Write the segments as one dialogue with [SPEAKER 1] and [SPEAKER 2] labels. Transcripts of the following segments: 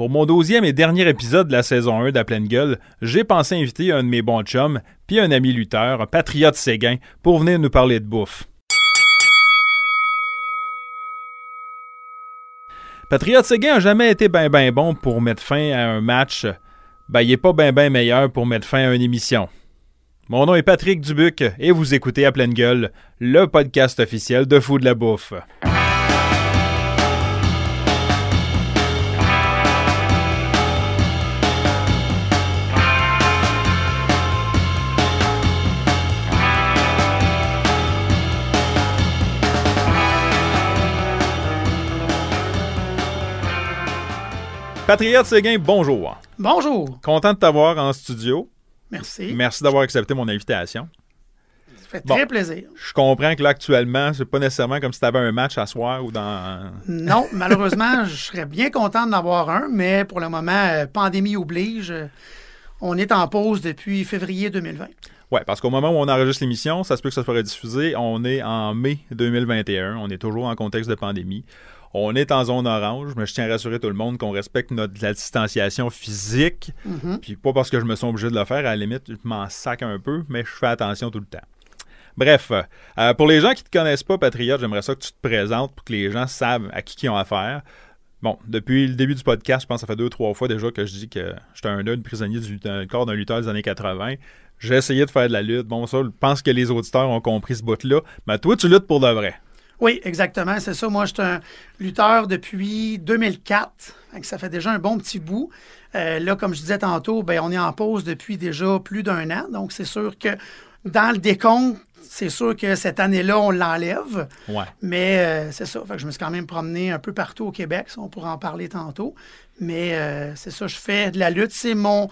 [SPEAKER 1] Pour mon deuxième et dernier épisode de la saison 1 d'À pleine gueule, j'ai pensé inviter un de mes bons chums, puis un ami lutteur, un patriote séguin, pour venir nous parler de bouffe. Patriote Séguin a jamais été ben ben bon pour mettre fin à un match. Ben, il est pas ben ben meilleur pour mettre fin à une émission. Mon nom est Patrick Dubuc et vous écoutez à pleine gueule, le podcast officiel de Fou de la Bouffe. Patriote Séguin, bonjour.
[SPEAKER 2] Bonjour.
[SPEAKER 1] Content de t'avoir en studio.
[SPEAKER 2] Merci.
[SPEAKER 1] Merci d'avoir accepté mon invitation.
[SPEAKER 2] Ça fait
[SPEAKER 1] Bon.
[SPEAKER 2] très plaisir.
[SPEAKER 1] Je comprends que là, actuellement, c'est pas nécessairement comme si tu avais un match à soir ou dans.
[SPEAKER 2] Non, malheureusement, je serais bien content d'en avoir un, mais pour le moment, euh, pandémie oblige. On est en pause depuis février 2020.
[SPEAKER 1] Ouais, parce qu'au moment où on enregistre l'émission, ça se peut que ça soit diffusé. On est en mai 2021. On est toujours en contexte de pandémie. On est en zone orange, mais je tiens à rassurer tout le monde qu'on respecte notre la distanciation physique.
[SPEAKER 2] Mhm.
[SPEAKER 1] Puis pas parce que je me sens obligé de le faire, à la limite, je m'en sac un peu, mais je fais attention tout le temps. Bref, euh, pour les gens qui ne te connaissent pas, Patriote, j'aimerais ça que tu te présentes pour que les gens savent à qui ils ont affaire. Bon, depuis le début du podcast, je pense que ça fait deux, trois fois déjà que je dis que j'étais un œil prisonnier du lutteur- corps d'un lutteur des années 80. J'ai essayé de faire de la lutte. Bon, ça, je pense que les auditeurs ont compris ce bout-là. Mais toi, tu luttes pour de vrai.
[SPEAKER 2] Oui, exactement, c'est ça. Moi, je suis un lutteur depuis 2004. Fait que Ça fait déjà un bon petit bout. Euh, là, comme je disais tantôt, ben, on est en pause depuis déjà plus d'un an. Donc, c'est sûr que dans le décompte, c'est sûr que cette année-là, on l'enlève.
[SPEAKER 1] Ouais.
[SPEAKER 2] Mais euh, c'est ça. Fait que je me suis quand même promené un peu partout au Québec. Ça, on pourra en parler tantôt. Mais euh, c'est ça, je fais de la lutte. C'est mon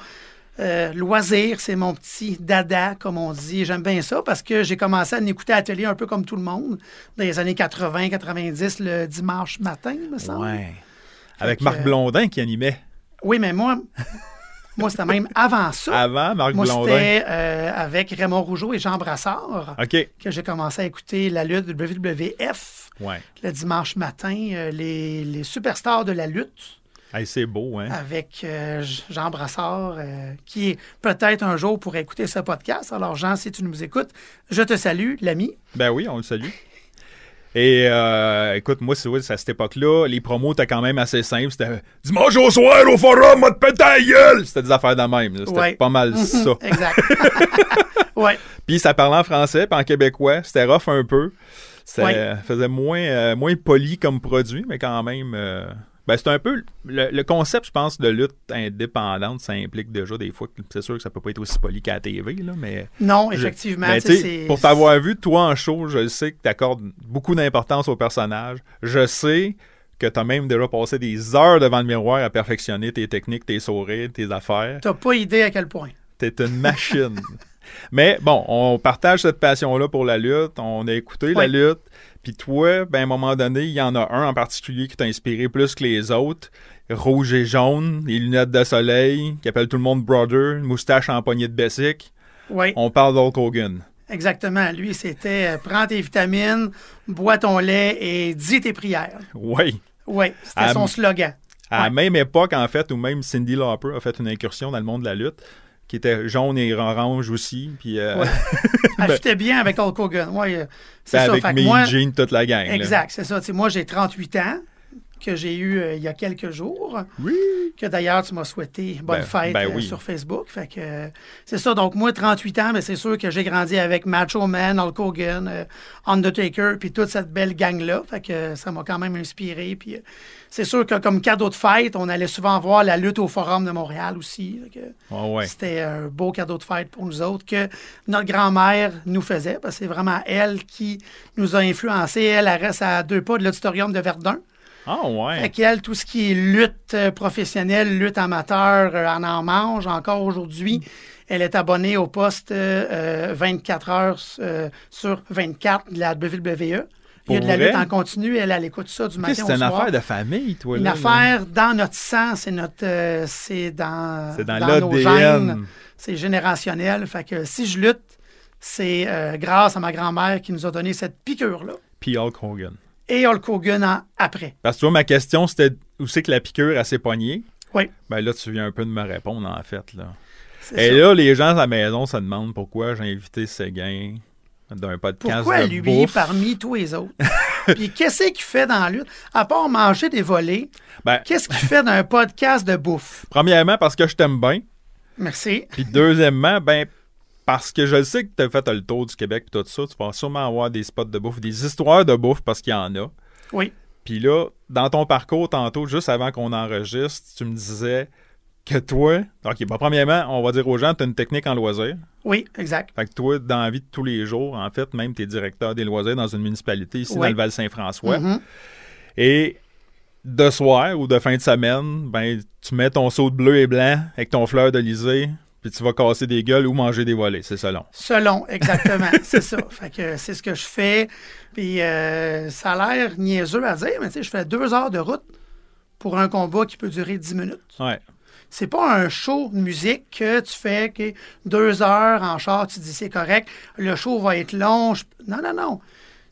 [SPEAKER 2] euh, loisir, c'est mon petit dada, comme on dit. J'aime bien ça parce que j'ai commencé à écouter à la télé un peu comme tout le monde dans les années 80-90, le dimanche matin, me semble.
[SPEAKER 1] Ouais. Avec Marc
[SPEAKER 2] euh,
[SPEAKER 1] Blondin qui animait.
[SPEAKER 2] Oui, mais moi, moi c'était même avant ça.
[SPEAKER 1] Avant Marc
[SPEAKER 2] moi,
[SPEAKER 1] Blondin.
[SPEAKER 2] c'était euh, avec Raymond Rougeau et Jean Brassard que j'ai commencé à écouter la lutte WWF.
[SPEAKER 1] Ouais.
[SPEAKER 2] le dimanche matin, les, les superstars de la lutte
[SPEAKER 1] Hey, c'est beau, hein?
[SPEAKER 2] avec euh, Jean Brassard, euh, qui peut-être un jour pourrait écouter ce podcast. Alors, Jean, si tu nous écoutes, je te salue, l'ami.
[SPEAKER 1] Ben oui, on le salue. Et euh, écoute, moi, c'est à cette époque-là, les promos étaient quand même assez simples. C'était dimanche au soir au forum, la gueule! C'était des affaires de même. C'était
[SPEAKER 2] Ouais.
[SPEAKER 1] pas mal ça.
[SPEAKER 2] exact. ouais.
[SPEAKER 1] Puis ça parlait en français, puis en québécois. C'était rough un peu. Ça
[SPEAKER 2] Ouais.
[SPEAKER 1] faisait moins, euh, moins poli comme produit, mais quand même. euh, ben, c'est un peu. Le, le concept, je pense, de lutte indépendante, ça implique déjà des fois que c'est sûr que ça peut pas être aussi poli qu'à la TV, là, mais.
[SPEAKER 2] Non,
[SPEAKER 1] Je-
[SPEAKER 2] effectivement. Sais, c'est-
[SPEAKER 1] pour t'avoir vu, toi, en show, je sais que tu accordes beaucoup d'importance au personnage. Je sais que tu as même déjà passé des heures devant le miroir à perfectionner tes techniques, tes sourires, tes affaires.
[SPEAKER 2] T'as pas idée à quel point.
[SPEAKER 1] T'es une machine. Mais bon, on partage cette passion-là pour la lutte. On a écouté la lutte. Puis toi, ben, à un moment donné, il y en a un en particulier qui t'a inspiré plus que les autres. Rouge et jaune, les lunettes de soleil, qui appelle tout le monde brother, une moustache en poignée de Bessic.
[SPEAKER 2] Oui,
[SPEAKER 1] On parle d'Hulk Hogan.
[SPEAKER 2] exactement. Lui, c'était euh, prends tes vitamines, bois ton lait et dis tes prières.
[SPEAKER 1] Oui.
[SPEAKER 2] Oui, c'était son slogan.
[SPEAKER 1] À la même époque, en fait, où même Cindy Lauper a fait une incursion dans le monde de la lutte, qui était jaune et orange aussi, puis euh,
[SPEAKER 2] Ouais. Fitait bien avec Hulk Hogan. Ouais, euh, c'est ça.
[SPEAKER 1] avec
[SPEAKER 2] moi,
[SPEAKER 1] Gene, toute la gang.
[SPEAKER 2] Exact, c'est ça. Moi, j'ai 38 ans, que j'ai eu euh, il y a quelques jours,
[SPEAKER 1] Oui.
[SPEAKER 2] que d'ailleurs, tu m'as souhaité bonne
[SPEAKER 1] Ben-
[SPEAKER 2] fête
[SPEAKER 1] ben
[SPEAKER 2] euh, sur Facebook. Fait que euh, c'est ça. Donc, moi, 38 ans, mais c'est sûr que j'ai grandi avec Macho Man, Hulk Hogan, Undertaker, puis toute cette belle gang-là. Fait que ça m'a quand même inspiré. Puis c'est sûr que comme cadeau de fête, on allait souvent voir la lutte au Forum de Montréal aussi.
[SPEAKER 1] Ah ouais.
[SPEAKER 2] C'était un beau cadeau de fête pour nous autres que notre grand-mère nous faisait, parce que c'est vraiment elle qui nous a influencés. Elle, elle reste à deux pas de l'auditorium de Verdun.
[SPEAKER 1] Ah ouais.
[SPEAKER 2] Fait qu'elle, tout ce qui est lutte euh, professionnelle, lutte amateur, euh, en en mange encore aujourd'hui. Elle est abonnée au poste euh, euh, 24 heures euh, sur 24 de la WWE. Il y a de la lutte en continu. Elle, elle écoute ça du matin
[SPEAKER 1] c'est
[SPEAKER 2] au
[SPEAKER 1] une
[SPEAKER 2] soir.
[SPEAKER 1] affaire de famille, toi.
[SPEAKER 2] Une
[SPEAKER 1] là, là.
[SPEAKER 2] affaire dans notre sang, c'est notre, euh, c'est dans,
[SPEAKER 1] C'est dans,
[SPEAKER 2] nos gènes, c'est générationnel. Fait que si je lutte, c'est grâce à ma grand-mère qui nous a donné cette piqûre-là.
[SPEAKER 1] Puis Hulk Hogan.
[SPEAKER 2] Et Hulk Hogan en- après.
[SPEAKER 1] Parce que toi, ma question, c'était où c'est que la piqûre a ses poignets.
[SPEAKER 2] Oui.
[SPEAKER 1] Ben là, tu viens un peu de me répondre, en fait. Là. Et
[SPEAKER 2] ça.
[SPEAKER 1] là, les gens à la maison se demandent pourquoi j'ai invité Séguin d'un podcast
[SPEAKER 2] Pourquoi
[SPEAKER 1] de
[SPEAKER 2] lui
[SPEAKER 1] bouffe.
[SPEAKER 2] parmi tous les autres? Puis qu'est-ce qu'il fait dans la lutte? À part manger des volets,
[SPEAKER 1] Ben,
[SPEAKER 2] qu'est-ce qu'il fait d'un podcast de bouffe?
[SPEAKER 1] premièrement, parce que je t'aime bien.
[SPEAKER 2] Merci.
[SPEAKER 1] Puis deuxièmement, ben parce que je le sais que tu as fait le tour du Québec et tout ça, tu vas sûrement avoir des spots de bouffe, des histoires de bouffe parce qu'il y en a.
[SPEAKER 2] Oui.
[SPEAKER 1] Puis là, dans ton parcours tantôt, juste avant qu'on enregistre, tu me disais que toi, OK, ben premièrement, on va dire aux gens, tu as une technique en loisir.
[SPEAKER 2] Oui, exact.
[SPEAKER 1] Fait que toi, dans la vie de tous les jours, en fait, même tu es directeur des loisirs dans une municipalité ici
[SPEAKER 2] Oui.
[SPEAKER 1] dans le Val-Saint-François.
[SPEAKER 2] Mhm.
[SPEAKER 1] Et de soir ou de fin de semaine, ben tu mets ton saut de bleu et blanc avec ton fleur d'Elysée, puis tu vas casser des gueules ou manger des volets, c'est selon.
[SPEAKER 2] Selon, exactement. c'est ça. Fait que c'est ce que je fais. Puis euh, ça a l'air niaiseux à dire, mais tu sais, je fais deux heures de route pour un combat qui peut durer dix minutes.
[SPEAKER 1] Ouais.
[SPEAKER 2] C'est pas un show de musique que tu fais que deux heures en char, tu dis c'est correct, le show va être long. je- Non, non, non.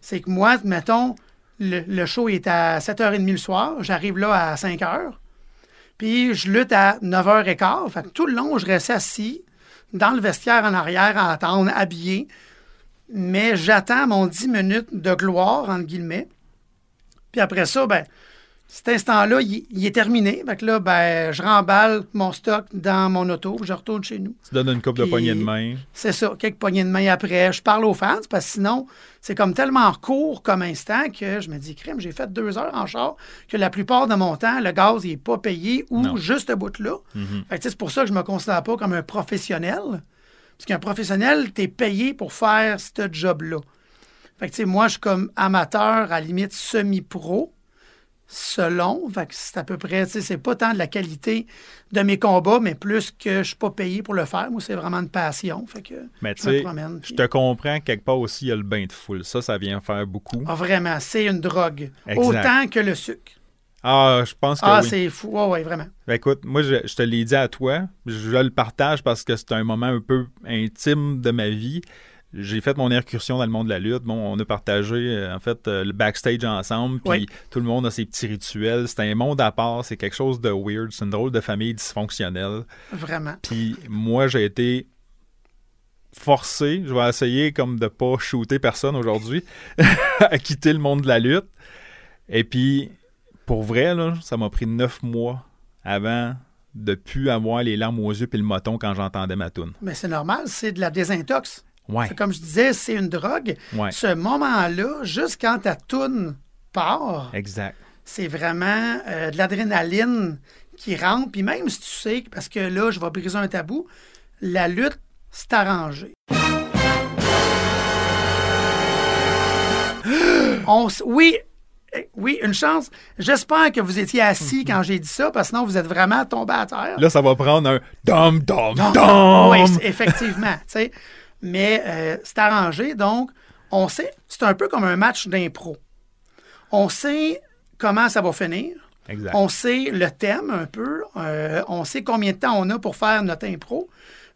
[SPEAKER 2] C'est que moi, mettons, le, le show est à 7h30 le soir, j'arrive là à 5h, puis je lutte à 9h15. Fait tout le long, je reste assis dans le vestiaire en arrière à attendre, habillé. Mais j'attends mon 10 minutes de gloire, entre guillemets. Puis après ça, ben, cet instant-là, il, il est terminé. Fait que là, ben, je remballe mon stock dans mon auto, je retourne chez nous.
[SPEAKER 1] Tu donnes une coupe de
[SPEAKER 2] Puis-
[SPEAKER 1] poignée de main.
[SPEAKER 2] C'est ça, quelques poignées de main après. Je parle aux fans parce que sinon, c'est comme tellement court comme instant que je me dis, crème, j'ai fait deux heures en char, que la plupart de mon temps, le gaz n'est pas payé ou
[SPEAKER 1] Non.
[SPEAKER 2] juste. Fait que, tu sais, c'est pour ça que je me considère pas comme un professionnel. Parce qu'un professionnel, tu es payé pour faire ce job-là. Fait que, tu sais, moi, je suis comme amateur, à la limite semi-pro, selon. Fait que c'est à peu près, c'est pas tant de la qualité de mes combats, mais plus que je suis pas payé pour le faire. Moi, c'est vraiment une passion. Fait que
[SPEAKER 1] Mais
[SPEAKER 2] je me
[SPEAKER 1] sais,
[SPEAKER 2] promène.
[SPEAKER 1] je te comprends quelque part aussi, il y a le bain de foule. Ça, ça vient faire beaucoup.
[SPEAKER 2] Ah, vraiment, c'est une drogue.
[SPEAKER 1] Exact.
[SPEAKER 2] Autant que le sucre.
[SPEAKER 1] Ah, je pense que
[SPEAKER 2] Ah,
[SPEAKER 1] oui.
[SPEAKER 2] c'est fou. Ouais, vraiment.
[SPEAKER 1] Ben, écoute, moi, je, je te l'ai dit à toi. Je le partage parce que c'est un moment un peu intime de ma vie. J'ai fait mon incursion dans le monde de la lutte. Bon, on a partagé, euh, en fait, euh, le backstage ensemble. Puis
[SPEAKER 2] Oui.
[SPEAKER 1] tout le monde a ses petits rituels. C'est un monde à part. C'est quelque chose de weird. C'est une drôle de famille dysfonctionnelle.
[SPEAKER 2] Vraiment.
[SPEAKER 1] Puis moi, j'ai été forcé, je vais essayer comme de pas shooter personne aujourd'hui, à quitter le monde de la lutte. Et puis, pour vrai, là, ça m'a pris neuf mois avant de plus avoir les larmes aux yeux puis le moton quand j'entendais ma toune.
[SPEAKER 2] Mais c'est normal, c'est de la désintox.
[SPEAKER 1] Ouais,
[SPEAKER 2] C'est Comme je disais, c'est une drogue.
[SPEAKER 1] ouais,
[SPEAKER 2] Ce moment-là, juste quand ta toune part,
[SPEAKER 1] exact.
[SPEAKER 2] c'est vraiment euh, de l'adrénaline qui rentre. Puis même si tu sais, que- parce que là, je vais briser un tabou, la lutte, c'est arrangé. On s- oui, eh, oui, une chance. J'espère que vous étiez assis quand j'ai dit ça, parce que sinon vous êtes vraiment tombé à terre.
[SPEAKER 1] Là, ça va prendre un dom dom dom.
[SPEAKER 2] Oui, effectivement. Mais euh, c'est arrangé, donc on sait, c'est un peu comme un match d'impro. On sait comment ça va finir.
[SPEAKER 1] Exact.
[SPEAKER 2] On sait le thème un peu. euh, on sait combien de temps on a pour faire notre impro.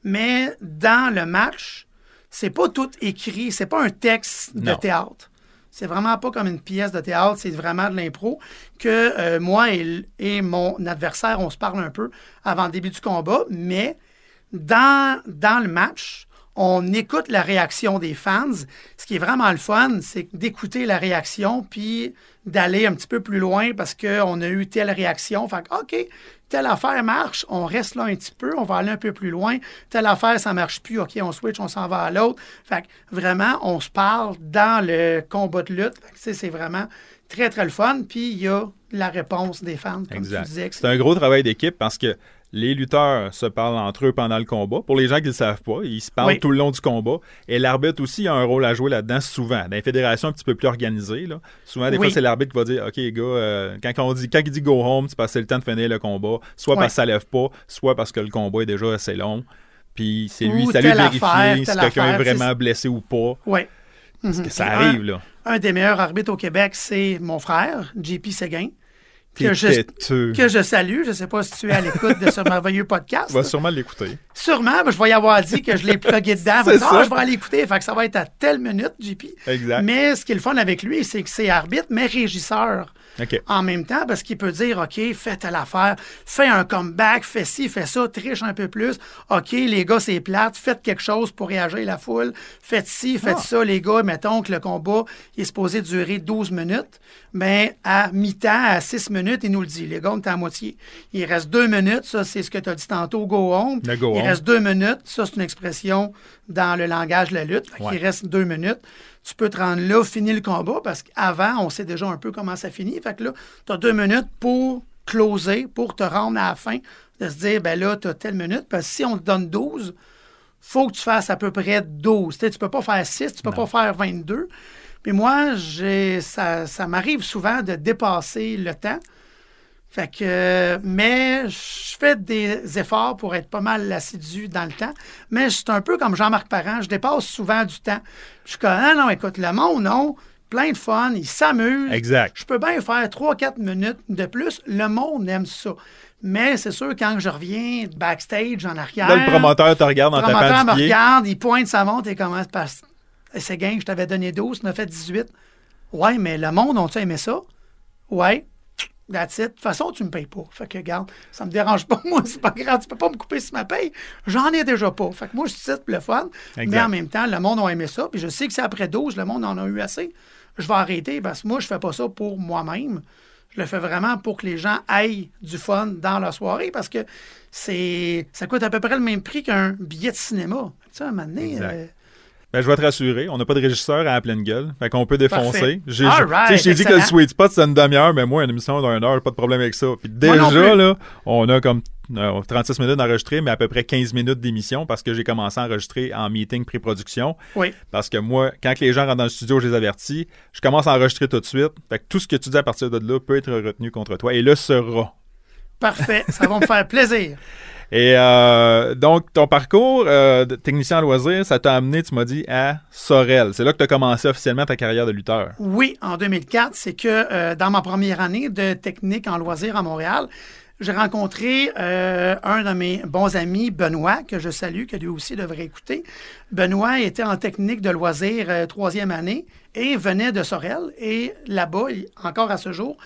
[SPEAKER 2] Mais dans le match, c'est pas tout écrit. C'est pas un texte de
[SPEAKER 1] Non.
[SPEAKER 2] théâtre. C'est vraiment pas comme une pièce de théâtre. C'est vraiment de l'impro que euh, moi et, mon adversaire, on se parle un peu avant le début du combat. Mais dans, dans le match, on écoute la réaction des fans. Ce qui est vraiment le fun, c'est d'écouter la réaction puis d'aller un petit peu plus loin parce qu'on a eu telle réaction. Fait que, OK, telle affaire marche, on reste là un petit peu, on va aller un peu plus loin. Telle affaire, ça marche plus, OK, on switch, on s'en va à l'autre. Fait que vraiment, on se parle dans le combat de lutte. C'est vraiment très, très le fun. Puis il y a la réponse des fans, comme
[SPEAKER 1] Exact.
[SPEAKER 2] tu disais.
[SPEAKER 1] C'est un gros travail d'équipe parce que les lutteurs se parlent entre eux pendant le combat. Pour les gens qui ne le savent pas, ils se parlent
[SPEAKER 2] Oui.
[SPEAKER 1] tout le long du combat. Et l'arbitre aussi a un rôle à jouer là-dedans souvent. Dans les fédérations un petit peu plus organisées, là, souvent, des
[SPEAKER 2] Oui.
[SPEAKER 1] fois, c'est l'arbitre qui va dire OK, gars, euh, quand, on dit, quand il dit go home, c'est parce que c'est le temps de finir le combat. Soit
[SPEAKER 2] Ouais.
[SPEAKER 1] parce que ça lève pas, soit parce que le combat est déjà assez long. Puis c'est lui, à lui vérifier si quelqu'un est vraiment blessé ou pas.
[SPEAKER 2] Oui.
[SPEAKER 1] Parce que ça
[SPEAKER 2] Et
[SPEAKER 1] arrive,
[SPEAKER 2] un-
[SPEAKER 1] là.
[SPEAKER 2] Un des meilleurs arbitres au Québec, c'est mon frère, JP Séguin, que je, que je salue. Je ne sais pas si tu es à l'écoute de ce merveilleux podcast.
[SPEAKER 1] Tu vas sûrement l'écouter.
[SPEAKER 2] Sûrement, mais je vais y avoir dit que je l'ai plugué dedans.
[SPEAKER 1] Ça.
[SPEAKER 2] ah, je vais aller écouter. Fait que ça va être à telle minute, JP.
[SPEAKER 1] Exact.
[SPEAKER 2] Mais ce qui est le fun avec lui, c'est que c'est arbitre, mais régisseur en même temps parce qu'il peut dire OK, fais telle affaire, fais un comeback, fais ci, fais ça, triche un peu plus. OK, les gars, c'est plate, faites quelque chose pour réagir la foule. Faites ci, faites
[SPEAKER 1] Ah.
[SPEAKER 2] ça, les gars. Mettons que le combat il est supposé durer 12 minutes. Mais à mi-temps, à 6 minutes, il nous le dit. Les gars, on est à moitié. Il reste 2 minutes. Ça, c'est ce que tu as dit tantôt, go.
[SPEAKER 1] Le go home.
[SPEAKER 2] Reste 2 minutes. Ça, c'est une expression dans le langage de la lutte.
[SPEAKER 1] Ouais.
[SPEAKER 2] Il reste 2 minutes. Tu peux te rendre là, finir le combat, parce qu'avant, on sait déjà un peu comment ça finit. Fait que là, tu as deux minutes pour closer, pour te rendre à la fin, de se dire, ben là, tu as telle minute, parce que si on te donne 12, faut que tu fasses à peu près 12. Tu sais, tu peux pas faire 6, tu peux pas faire 22. Puis moi, j'ai ça, ça m'arrive souvent de dépasser le temps. Fait que, mais je fais des efforts pour être pas mal assidu dans le temps. Mais c'est un peu comme Jean-Marc Parent, je dépasse souvent du temps. Je suis comme, ah non, écoute, le monde, non, plein de fun, ils s'amusent.
[SPEAKER 1] Exact.
[SPEAKER 2] Je peux bien faire 3-4 minutes de plus. Le monde aime ça. Mais c'est sûr, quand je reviens backstage en arrière,
[SPEAKER 1] Là, le promoteur te regarde en
[SPEAKER 2] le promoteur
[SPEAKER 1] tapant
[SPEAKER 2] me
[SPEAKER 1] pied.
[SPEAKER 2] regarde, il pointe sa montre et commence par c'est gain, je t'avais donné 12, tu m'as fait 18. Ouais, mais le monde, ont-tu aimé ça? Ouais. That's it. De toute façon, tu me payes pas. Fait que, regarde, ça me dérange pas. Moi, c'est pas grave. Tu peux pas me couper si ma paye. J'en ai déjà pas. Fait que moi, je suis pour le fun. Mais en même temps, le monde a aimé ça. Puis je sais que c'est après 12, le monde en a eu assez. Je vais arrêter parce que moi, je fais pas ça pour moi-même. Je le fais vraiment pour que les gens aillent du fun dans la soirée parce que c'est ça coûte à peu près le même prix qu'un billet de cinéma. Tu sais, à un moment donné, euh,
[SPEAKER 1] Ben, je vais te rassurer, on n'a pas de régisseur à la pleine gueule. Fait qu'on peut défoncer. J'ai,
[SPEAKER 2] right,
[SPEAKER 1] dit que le sweet spot, c'est une demi-heure, mais moi, une émission d'une heure, pas de problème avec ça. Puis déjà, là, on a comme euh, 36 minutes d'enregistrer, mais à peu près 15 minutes d'émission parce que j'ai commencé à enregistrer en meeting pré-production.
[SPEAKER 2] oui.
[SPEAKER 1] Parce que moi, quand les gens rentrent dans le studio, je les avertis. Je commence à enregistrer tout de suite. Fait que tout ce que tu dis à partir de là peut être retenu contre toi et le sera.
[SPEAKER 2] Parfait. Ça va me faire plaisir.
[SPEAKER 1] Et euh, donc, ton parcours euh, de technicien en loisir, ça t'a amené, tu m'as dit, à Sorel. C'est là que tu as commencé officiellement ta carrière de lutteur.
[SPEAKER 2] Oui, en 2004, c'est que euh, dans ma première année de technique en loisirs à Montréal, j'ai rencontré euh, un de mes bons amis, Benoît, que je salue, que lui aussi devrait écouter. Benoît était en technique de loisirs euh, troisième année et venait de Sorel. Et là-bas, encore à ce jour,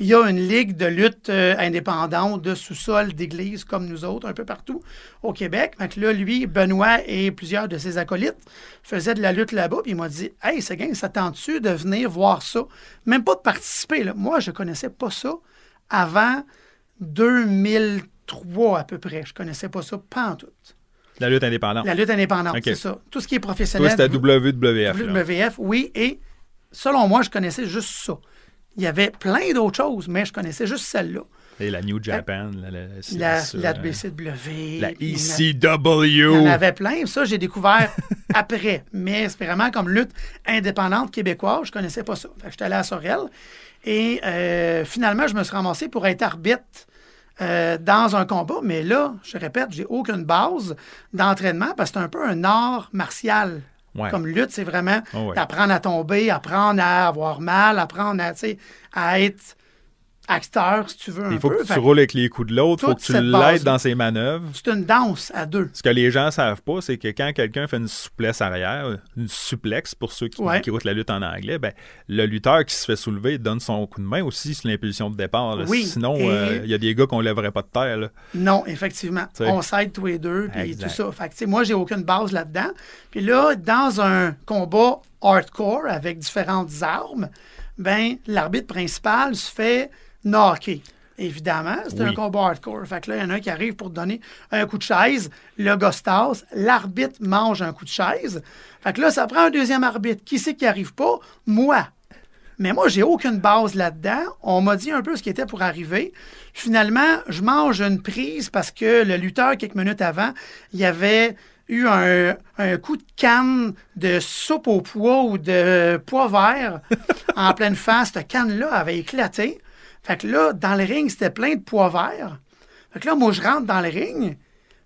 [SPEAKER 2] il y a une ligue de lutte euh, indépendante de sous-sol d'église comme nous autres, un peu partout au Québec. Que là, lui, Benoît et plusieurs de ses acolytes faisaient de la lutte là-bas. Puis il m'a dit Hey, gang, ça tente-tu de venir voir ça Même pas de participer. Là. Moi, je connaissais pas ça avant 2003 à peu près. Je connaissais pas ça, pas en tout.
[SPEAKER 1] La lutte indépendante.
[SPEAKER 2] La lutte indépendante, c'est ça. Tout ce qui est
[SPEAKER 1] Toi,
[SPEAKER 2] professionnel.
[SPEAKER 1] c'était WWF. là.
[SPEAKER 2] WWF, oui. Et selon moi, je connaissais juste ça. Il y avait plein d'autres choses, mais je connaissais juste celle-là.
[SPEAKER 1] Et la New Japan. La, la,
[SPEAKER 2] La, la
[SPEAKER 1] euh,
[SPEAKER 2] BCW.
[SPEAKER 1] la E
[SPEAKER 2] il y en a-
[SPEAKER 1] ECW.
[SPEAKER 2] Il y en avait plein. Ça, j'ai découvert après. Mais c'est vraiment comme lutte indépendante québécoise. Je connaissais pas ça. Fait que j'étais allé à Sorel. Et euh, finalement, je me suis ramassé pour être arbitre euh, dans un combat. Mais là, je répète, j'ai aucune base d'entraînement parce que c'est un peu un art martial.
[SPEAKER 1] Ouais.
[SPEAKER 2] Comme lutte, c'est vraiment
[SPEAKER 1] Oh ouais.
[SPEAKER 2] apprendre à tomber, apprendre à avoir mal, apprendre à, tu sais, à être acteur, si tu veux. Un
[SPEAKER 1] Il faut
[SPEAKER 2] peu.
[SPEAKER 1] que
[SPEAKER 2] Fait
[SPEAKER 1] tu roules avec les coups de l'autre. Il faut que tu l'aides dans ses manœuvres.
[SPEAKER 2] c'est une danse à deux.
[SPEAKER 1] Ce que les gens savent pas, c'est que quand quelqu'un fait une souplesse arrière, une suplex pour ceux qui,
[SPEAKER 2] Ouais.
[SPEAKER 1] qui écoutent la lutte en anglais, ben, le lutteur qui se fait soulever donne son coup de main aussi sur l'impulsion de départ. là.
[SPEAKER 2] Oui,
[SPEAKER 1] Sinon,
[SPEAKER 2] et-
[SPEAKER 1] euh, il y a des gars qu'on lèverait pas de terre. là.
[SPEAKER 2] Non, effectivement. On s'aide tous les deux, puis tout ça. Fait que, moi, j'ai aucune base là-dedans. Puis là, dans un combat hardcore avec différentes armes, ben l'arbitre principal se fait knocker. Évidemment, c'est
[SPEAKER 1] Oui.
[SPEAKER 2] un combat hardcore. Fait que là, il y en a un qui arrive pour te donner un coup de chaise. Le gars. L'arbitre mange un coup de chaise. Fait que là, ça prend un deuxième arbitre. Qui c'est qui arrive pas? Moi. Mais moi, j'ai aucune base là-dedans. On m'a dit un peu ce qui était pour arriver. Finalement, je mange une prise parce que le lutteur, quelques minutes avant, il y avait eu un, un coup de canne de soupe au pois ou de pois vert en pleine face. Cette canne-là avait éclaté. Fait que là, dans le ring, c'était plein de pois verts. Fait que là, moi, je rentre dans le ring,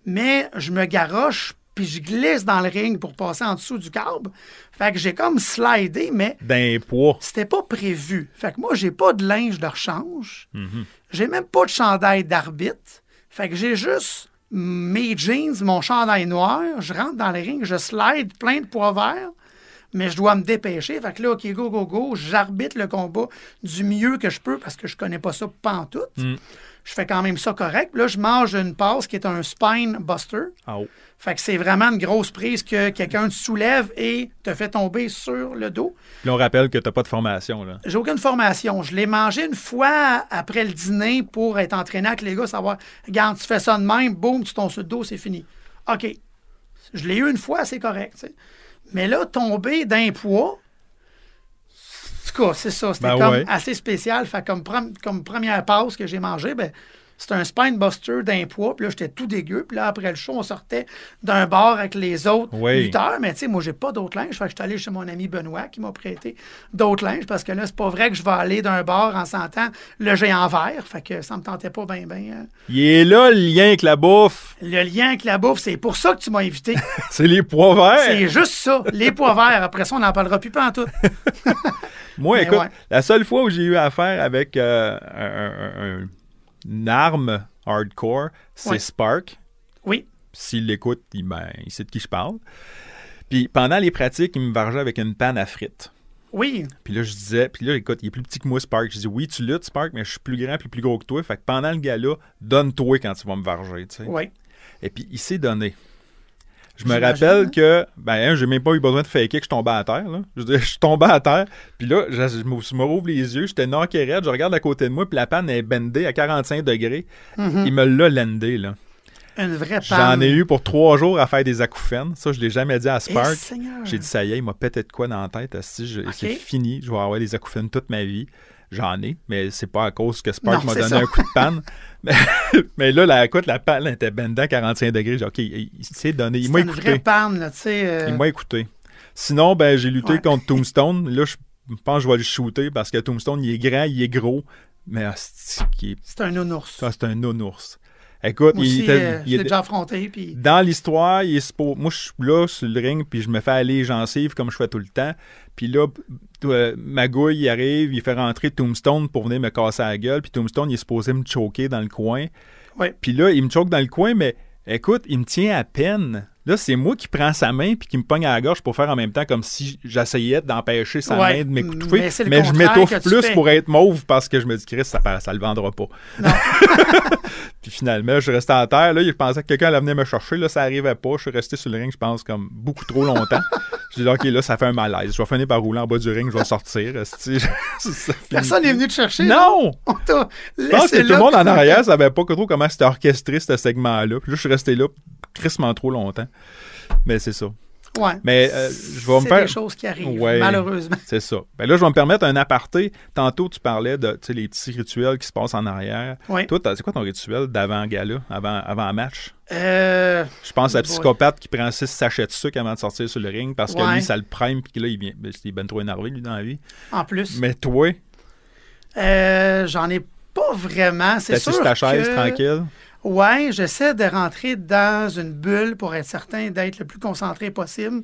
[SPEAKER 2] mais je me garoche puis je glisse dans le ring pour passer en dessous du câble. Fait que j'ai comme slidé, mais
[SPEAKER 1] D'un poids.
[SPEAKER 2] c'était pas prévu. Fait que moi, j'ai pas de linge de rechange.
[SPEAKER 1] Mhm.
[SPEAKER 2] J'ai même pas de chandail d'arbitre. Fait que j'ai juste mes jeans, mon chandail noir, je rentre dans le ring, je slide plein de poids verts, mais je dois me dépêcher. Fait que là, OK, go, go, go, j'arbitre le combat du mieux que je peux parce que je connais pas ça pantoute.
[SPEAKER 1] Mm.
[SPEAKER 2] Je fais quand même ça correct. Là, je mange une passe qui est un spine buster.
[SPEAKER 1] Ah, oh.
[SPEAKER 2] Fait que c'est vraiment une grosse prise que quelqu'un te soulève et te fait tomber sur le dos.
[SPEAKER 1] Puis on rappelle que tu n'as pas de formation. là.
[SPEAKER 2] J'ai aucune formation. Je l'ai mangé une fois après le dîner pour être entraîné avec les gars, savoir, regarde, tu fais ça de même, boum, tu tombes sur le dos, c'est fini. OK. Je l'ai eu une fois, c'est correct. Mais là, tomber d'un poids, en tout cas, c'est ça. C'était
[SPEAKER 1] Ben
[SPEAKER 2] comme
[SPEAKER 1] ouais.
[SPEAKER 2] assez spécial. Fait comme, comme première passe que j'ai mangé, ben, c'était un spine buster d'un poids. Puis là, j'étais tout dégueu. Puis là, après le show, on sortait d'un bar avec les autres
[SPEAKER 1] Oui.
[SPEAKER 2] lutteurs. Mais tu sais, moi, j'ai pas d'autres linges. Fait que je suis allé chez mon ami Benoît qui m'a prêté d'autres linges. Parce que là, c'est pas vrai que je vais aller d'un bar en sentant le géant vert. Fait que ça me tentait pas bien, bien.
[SPEAKER 1] Il est là, le lien avec la bouffe.
[SPEAKER 2] Le lien avec la bouffe, c'est pour ça que tu m'as invité.
[SPEAKER 1] C'est les pois verts.
[SPEAKER 2] c'est juste ça. Les pois verts. Après ça, on n'en parlera plus pas en tout.
[SPEAKER 1] Moi,
[SPEAKER 2] Mais
[SPEAKER 1] écoute,
[SPEAKER 2] ouais.
[SPEAKER 1] la seule fois où j'ai eu affaire avec euh, un- un- un- une arme hardcore, c'est. Spark.
[SPEAKER 2] Oui.
[SPEAKER 1] S'il l'écoute, il, ben, il sait de qui je parle. Puis pendant les pratiques, il me vargeait avec une panne à frites.
[SPEAKER 2] Oui.
[SPEAKER 1] Puis là, je disais, puis là, écoute, il est plus petit que moi, Spark. Je dis, oui, tu luttes, Spark, mais je suis plus grand puis plus gros que toi. Fait que pendant le gala, donne-toi quand tu vas me varger, tu sais.
[SPEAKER 2] Oui.
[SPEAKER 1] Et puis, il s'est donné. Je me rappelle
[SPEAKER 2] hein?
[SPEAKER 1] que, ben, hein, j'ai même pas eu besoin de faker que je tombais à terre, là. Je, suis tombé à terre, puis là, je, je me, je me rouvre les yeux, j'étais knocké raide, je regarde à côté de moi, puis la panne est bendée à 45 degrés.
[SPEAKER 2] Mhm.
[SPEAKER 1] Il me l'a landé, là.
[SPEAKER 2] Une vraie panne.
[SPEAKER 1] J'en ai eu pour trois jours à faire des acouphènes. Ça, je l'ai jamais dit à
[SPEAKER 2] Eh,
[SPEAKER 1] Spark. J'ai dit, ça y est, il m'a pété de quoi dans la tête. asti, je-
[SPEAKER 2] Ok.
[SPEAKER 1] C'est fini, je vais avoir des acouphènes toute ma vie. J'en ai, mais c'est pas à cause que Spark m'a donné
[SPEAKER 2] ça.
[SPEAKER 1] un coup de panne. mais, mais là, la, écoute, la panne elle était bendée à 45 degrés. J'ai OK, il, il s'est donné. Il
[SPEAKER 2] C'est
[SPEAKER 1] m'a
[SPEAKER 2] une vraie
[SPEAKER 1] écouté.
[SPEAKER 2] panne, là, tu sais. euh,
[SPEAKER 1] Il m'a écouté. Sinon, ben, j'ai lutté
[SPEAKER 2] Ouais.
[SPEAKER 1] contre Tombstone. Là, je pense que je vais le shooter parce que Tombstone, il est grand, il est gros. Mais est-
[SPEAKER 2] C'est un nounours.
[SPEAKER 1] ça, c'est un nounours. Écoute,
[SPEAKER 2] Moi
[SPEAKER 1] il
[SPEAKER 2] aussi,
[SPEAKER 1] était-
[SPEAKER 2] euh,
[SPEAKER 1] il
[SPEAKER 2] je l'ai
[SPEAKER 1] était-
[SPEAKER 2] déjà affronté, puis...
[SPEAKER 1] dans l'histoire, il est suppo- moi je suis là sur le ring puis je me fais aller les gencives comme je fais tout le temps. Puis là euh, Magouille il arrive, il fait rentrer Tombstone pour venir me casser la gueule, puis Tombstone il est supposé me choquer dans le coin.
[SPEAKER 2] Ouais.
[SPEAKER 1] Puis là, il me choque dans le coin mais écoute, il me tient à peine. Là, c'est moi qui prends sa main puis qui me pogne à la gorge pour faire en même temps comme si j'essayais d'empêcher sa
[SPEAKER 2] Ouais,
[SPEAKER 1] main de m'étouffer.
[SPEAKER 2] mais
[SPEAKER 1] je m'étouffe plus
[SPEAKER 2] fais.
[SPEAKER 1] pour être mauve parce que je me dis, Chris, ça, ça le vendra pas. Puis finalement, je suis resté à terre. Là, je pensais que quelqu'un allait venir me chercher. Là, ça arrivait pas. Je suis resté sur le ring, je pense, comme beaucoup trop longtemps. je dis, OK, là, ça fait un malaise. Je vais finir par rouler en bas du ring, je vais sortir.
[SPEAKER 2] Personne n'est venu te chercher.
[SPEAKER 1] Non!
[SPEAKER 2] On
[SPEAKER 1] Je pense que tout le monde en arrière savait pas trop comment c'était orchestré, ce segment-là. Puis là, je suis resté là crissement trop longtemps. Mais c'est ça.
[SPEAKER 2] Ouais.
[SPEAKER 1] Mais euh, je vais me
[SPEAKER 2] C'est
[SPEAKER 1] faire.
[SPEAKER 2] des choses qui arrivent,
[SPEAKER 1] Ouais.
[SPEAKER 2] malheureusement.
[SPEAKER 1] C'est ça. Ben là, je vais me permettre un aparté. Tantôt, tu parlais de les petits rituels qui se passent en arrière.
[SPEAKER 2] Oui.
[SPEAKER 1] Toi, c'est quoi ton rituel d'avant-gala, avant, avant match?
[SPEAKER 2] Euh,
[SPEAKER 1] Je pense à
[SPEAKER 2] Ouais.
[SPEAKER 1] psychopathe qui prend six sachets de sucre avant de sortir sur le ring parce que
[SPEAKER 2] Ouais.
[SPEAKER 1] lui, ça le prime puis là, il vient. Ben, il est ben trop énervé, lui, dans la vie.
[SPEAKER 2] en plus,
[SPEAKER 1] Mais toi,
[SPEAKER 2] euh, j'en ai pas vraiment. C'est
[SPEAKER 1] t'as
[SPEAKER 2] sûr
[SPEAKER 1] sur ta chaise
[SPEAKER 2] que-
[SPEAKER 1] tranquille?
[SPEAKER 2] Ouais, j'essaie de rentrer dans une bulle pour être certain d'être le plus concentré possible.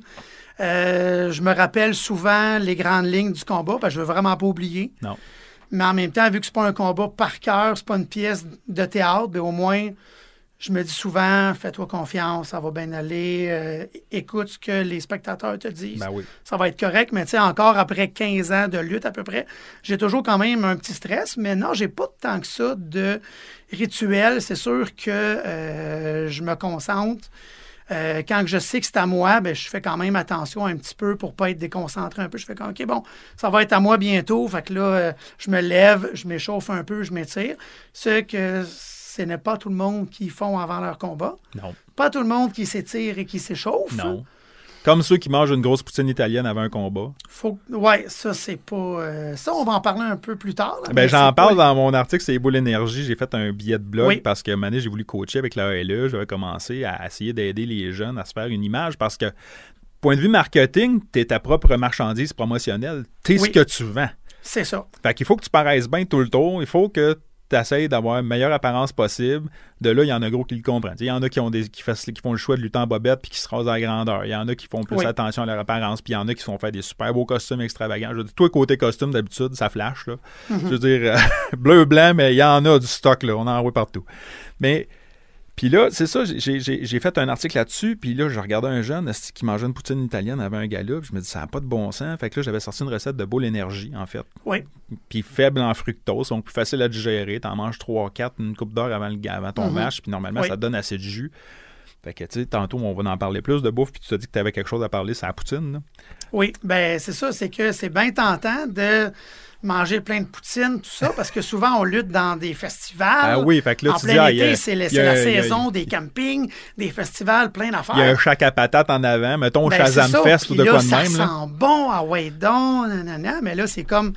[SPEAKER 2] Euh, je me rappelle souvent les grandes lignes du combat, parce que je veux vraiment pas oublier.
[SPEAKER 1] Non.
[SPEAKER 2] Mais en même temps, vu que c'est pas un combat par cœur, c'est pas une pièce de théâtre, ben au moins, je me dis souvent, fais-toi confiance, ça va bien aller, euh, écoute ce que les spectateurs te disent
[SPEAKER 1] Ben oui.
[SPEAKER 2] ça va être correct. Mais tu sais, encore après 15 ans de lutte à peu près, j'ai toujours quand même un petit stress. Mais non, j'ai pas tant que ça de rituel. C'est sûr que euh, je me concentre. Euh, quand je sais que c'est à moi, ben, je fais quand même attention un petit peu pour pas être déconcentré un peu. Je fais comme, OK, bon, ça va être à moi bientôt. Fait que là, je me lève, je m'échauffe un peu, je m'étire. Ce que ce n'est pas tout le monde qui font avant leur combat.
[SPEAKER 1] Non.
[SPEAKER 2] Pas tout le monde qui s'étire et qui s'échauffe.
[SPEAKER 1] Non. Comme ceux qui mangent une grosse poutine italienne avant un combat.
[SPEAKER 2] Faut... Ouais, ça, c'est pas. euh, Ça, on va en parler un peu plus tard. là,
[SPEAKER 1] Ben, j'en parle
[SPEAKER 2] pas-
[SPEAKER 1] dans mon article, c'est Boule Énergie. J'ai fait un billet de blog
[SPEAKER 2] Oui.
[SPEAKER 1] parce que donné, j'ai voulu coacher avec la ALE. J'avais commencé à essayer d'aider les jeunes à se faire une image parce que, point de vue marketing, tu es ta propre marchandise promotionnelle. Tu es
[SPEAKER 2] Oui.
[SPEAKER 1] ce que tu vends.
[SPEAKER 2] C'est ça.
[SPEAKER 1] Fait qu'il faut que tu paraisses bien tout le tour. Il faut que tu essayes d'avoir une meilleure apparence possible. De là, il y en a gros qui le comprennent. Il y en a qui, ont des, qui, fassent- qui font le choix de lutter en bobette puis qui se rasent à la grandeur. Il y en a qui font plus
[SPEAKER 2] Oui.
[SPEAKER 1] attention à leur apparence. Puis il y en a qui se font faire des super beaux costumes extravagants. Je veux dire, toi, côté costume, d'habitude, ça flash. Là.
[SPEAKER 2] Mhm.
[SPEAKER 1] Je veux dire, euh, bleu, blanc, mais il y en a du stock. Là. On en voit partout. Mais Puis là, c'est ça, j'ai- fait un article là-dessus, puis là, je regardais un jeune qui mangeait une poutine italienne avec un gala, puis je me dis, ça n'a pas de bon sens. Fait que là, j'avais sorti une recette de boule énergie, en fait.
[SPEAKER 2] Oui.
[SPEAKER 1] Puis faible en fructose, donc plus facile à digérer. T'en manges 3-4, une coupe d'heure avant, avant ton
[SPEAKER 2] Mhm.
[SPEAKER 1] match, puis normalement,
[SPEAKER 2] Oui.
[SPEAKER 1] ça te donne assez de jus. Fait que, tu sais, tantôt, on va en parler plus de bouffe, puis tu t'as dit que tu avais quelque chose à parler, c'est la poutine, là.
[SPEAKER 2] Oui, ben c'est ça, c'est que c'est bien tentant de manger plein de poutine, tout ça, parce que souvent on lutte dans des festivals.
[SPEAKER 1] Ah oui, fait que là,
[SPEAKER 2] en
[SPEAKER 1] tu
[SPEAKER 2] plein
[SPEAKER 1] dis, ah,
[SPEAKER 2] été, c'est la
[SPEAKER 1] a-
[SPEAKER 2] saison des campings, des festivals, plein
[SPEAKER 1] Il y a un
[SPEAKER 2] d'affaires.
[SPEAKER 1] chac à patate en avant, mettons
[SPEAKER 2] Ben,
[SPEAKER 1] Shazam
[SPEAKER 2] ça,
[SPEAKER 1] Fest ou de
[SPEAKER 2] là,
[SPEAKER 1] quoi de
[SPEAKER 2] ça
[SPEAKER 1] même. là.
[SPEAKER 2] sent bon, ah ouais, donc, nanana, mais là, c'est comme,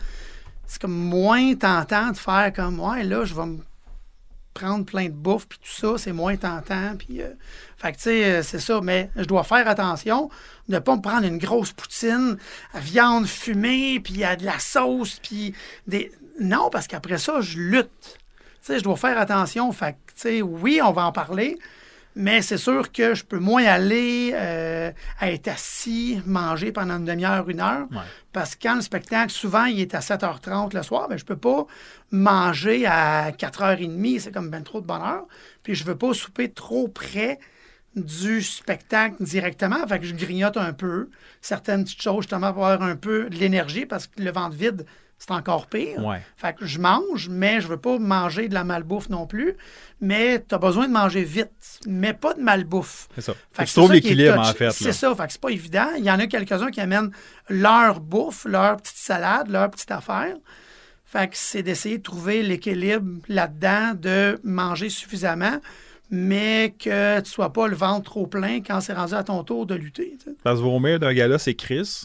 [SPEAKER 2] c'est comme moins tentant de faire comme, ouais, là, je vais me prendre plein de bouffe, puis tout ça, c'est moins tentant, puis, euh, fait que, tu sais, euh, c'est ça, mais je dois faire attention de ne pas me prendre une grosse poutine à viande fumée, puis à de la sauce, puis des... Non, parce qu'après ça, je lutte. Tu sais, je dois faire attention, fait que, tu sais, oui, on va en parler, mais c'est sûr que je peux moins aller euh, à être assis, manger pendant une demi-heure, une heure.
[SPEAKER 1] Ouais.
[SPEAKER 2] Parce que quand le spectacle, souvent, il est à 7h30 le soir, ben, je peux pas manger à 4h30. C'est comme ben trop de bonheur. Puis je veux pas souper trop près du spectacle directement. Fait que je grignote un peu certaines petites choses, justement, pour avoir un peu de l'énergie, parce que le ventre vide, c'est encore pire.
[SPEAKER 1] Ouais.
[SPEAKER 2] Fait que je mange, mais je veux pas manger de la malbouffe non plus. Mais tu as besoin de manger vite, mais pas de malbouffe.
[SPEAKER 1] C'est ça.
[SPEAKER 2] Fait
[SPEAKER 1] que tu
[SPEAKER 2] c'est
[SPEAKER 1] trouves l'équilibre, en fait.
[SPEAKER 2] C'est ça, fait que c'est pas évident. Il y en a quelques-uns qui amènent leur bouffe, leur petite salade, leur petite affaire. Fait que c'est d'essayer de trouver l'équilibre là-dedans, de manger suffisamment, mais que tu sois pas le ventre trop plein quand c'est rendu à ton tour de lutter.
[SPEAKER 1] Parce que vomir d'un gars-là, c'est Chris.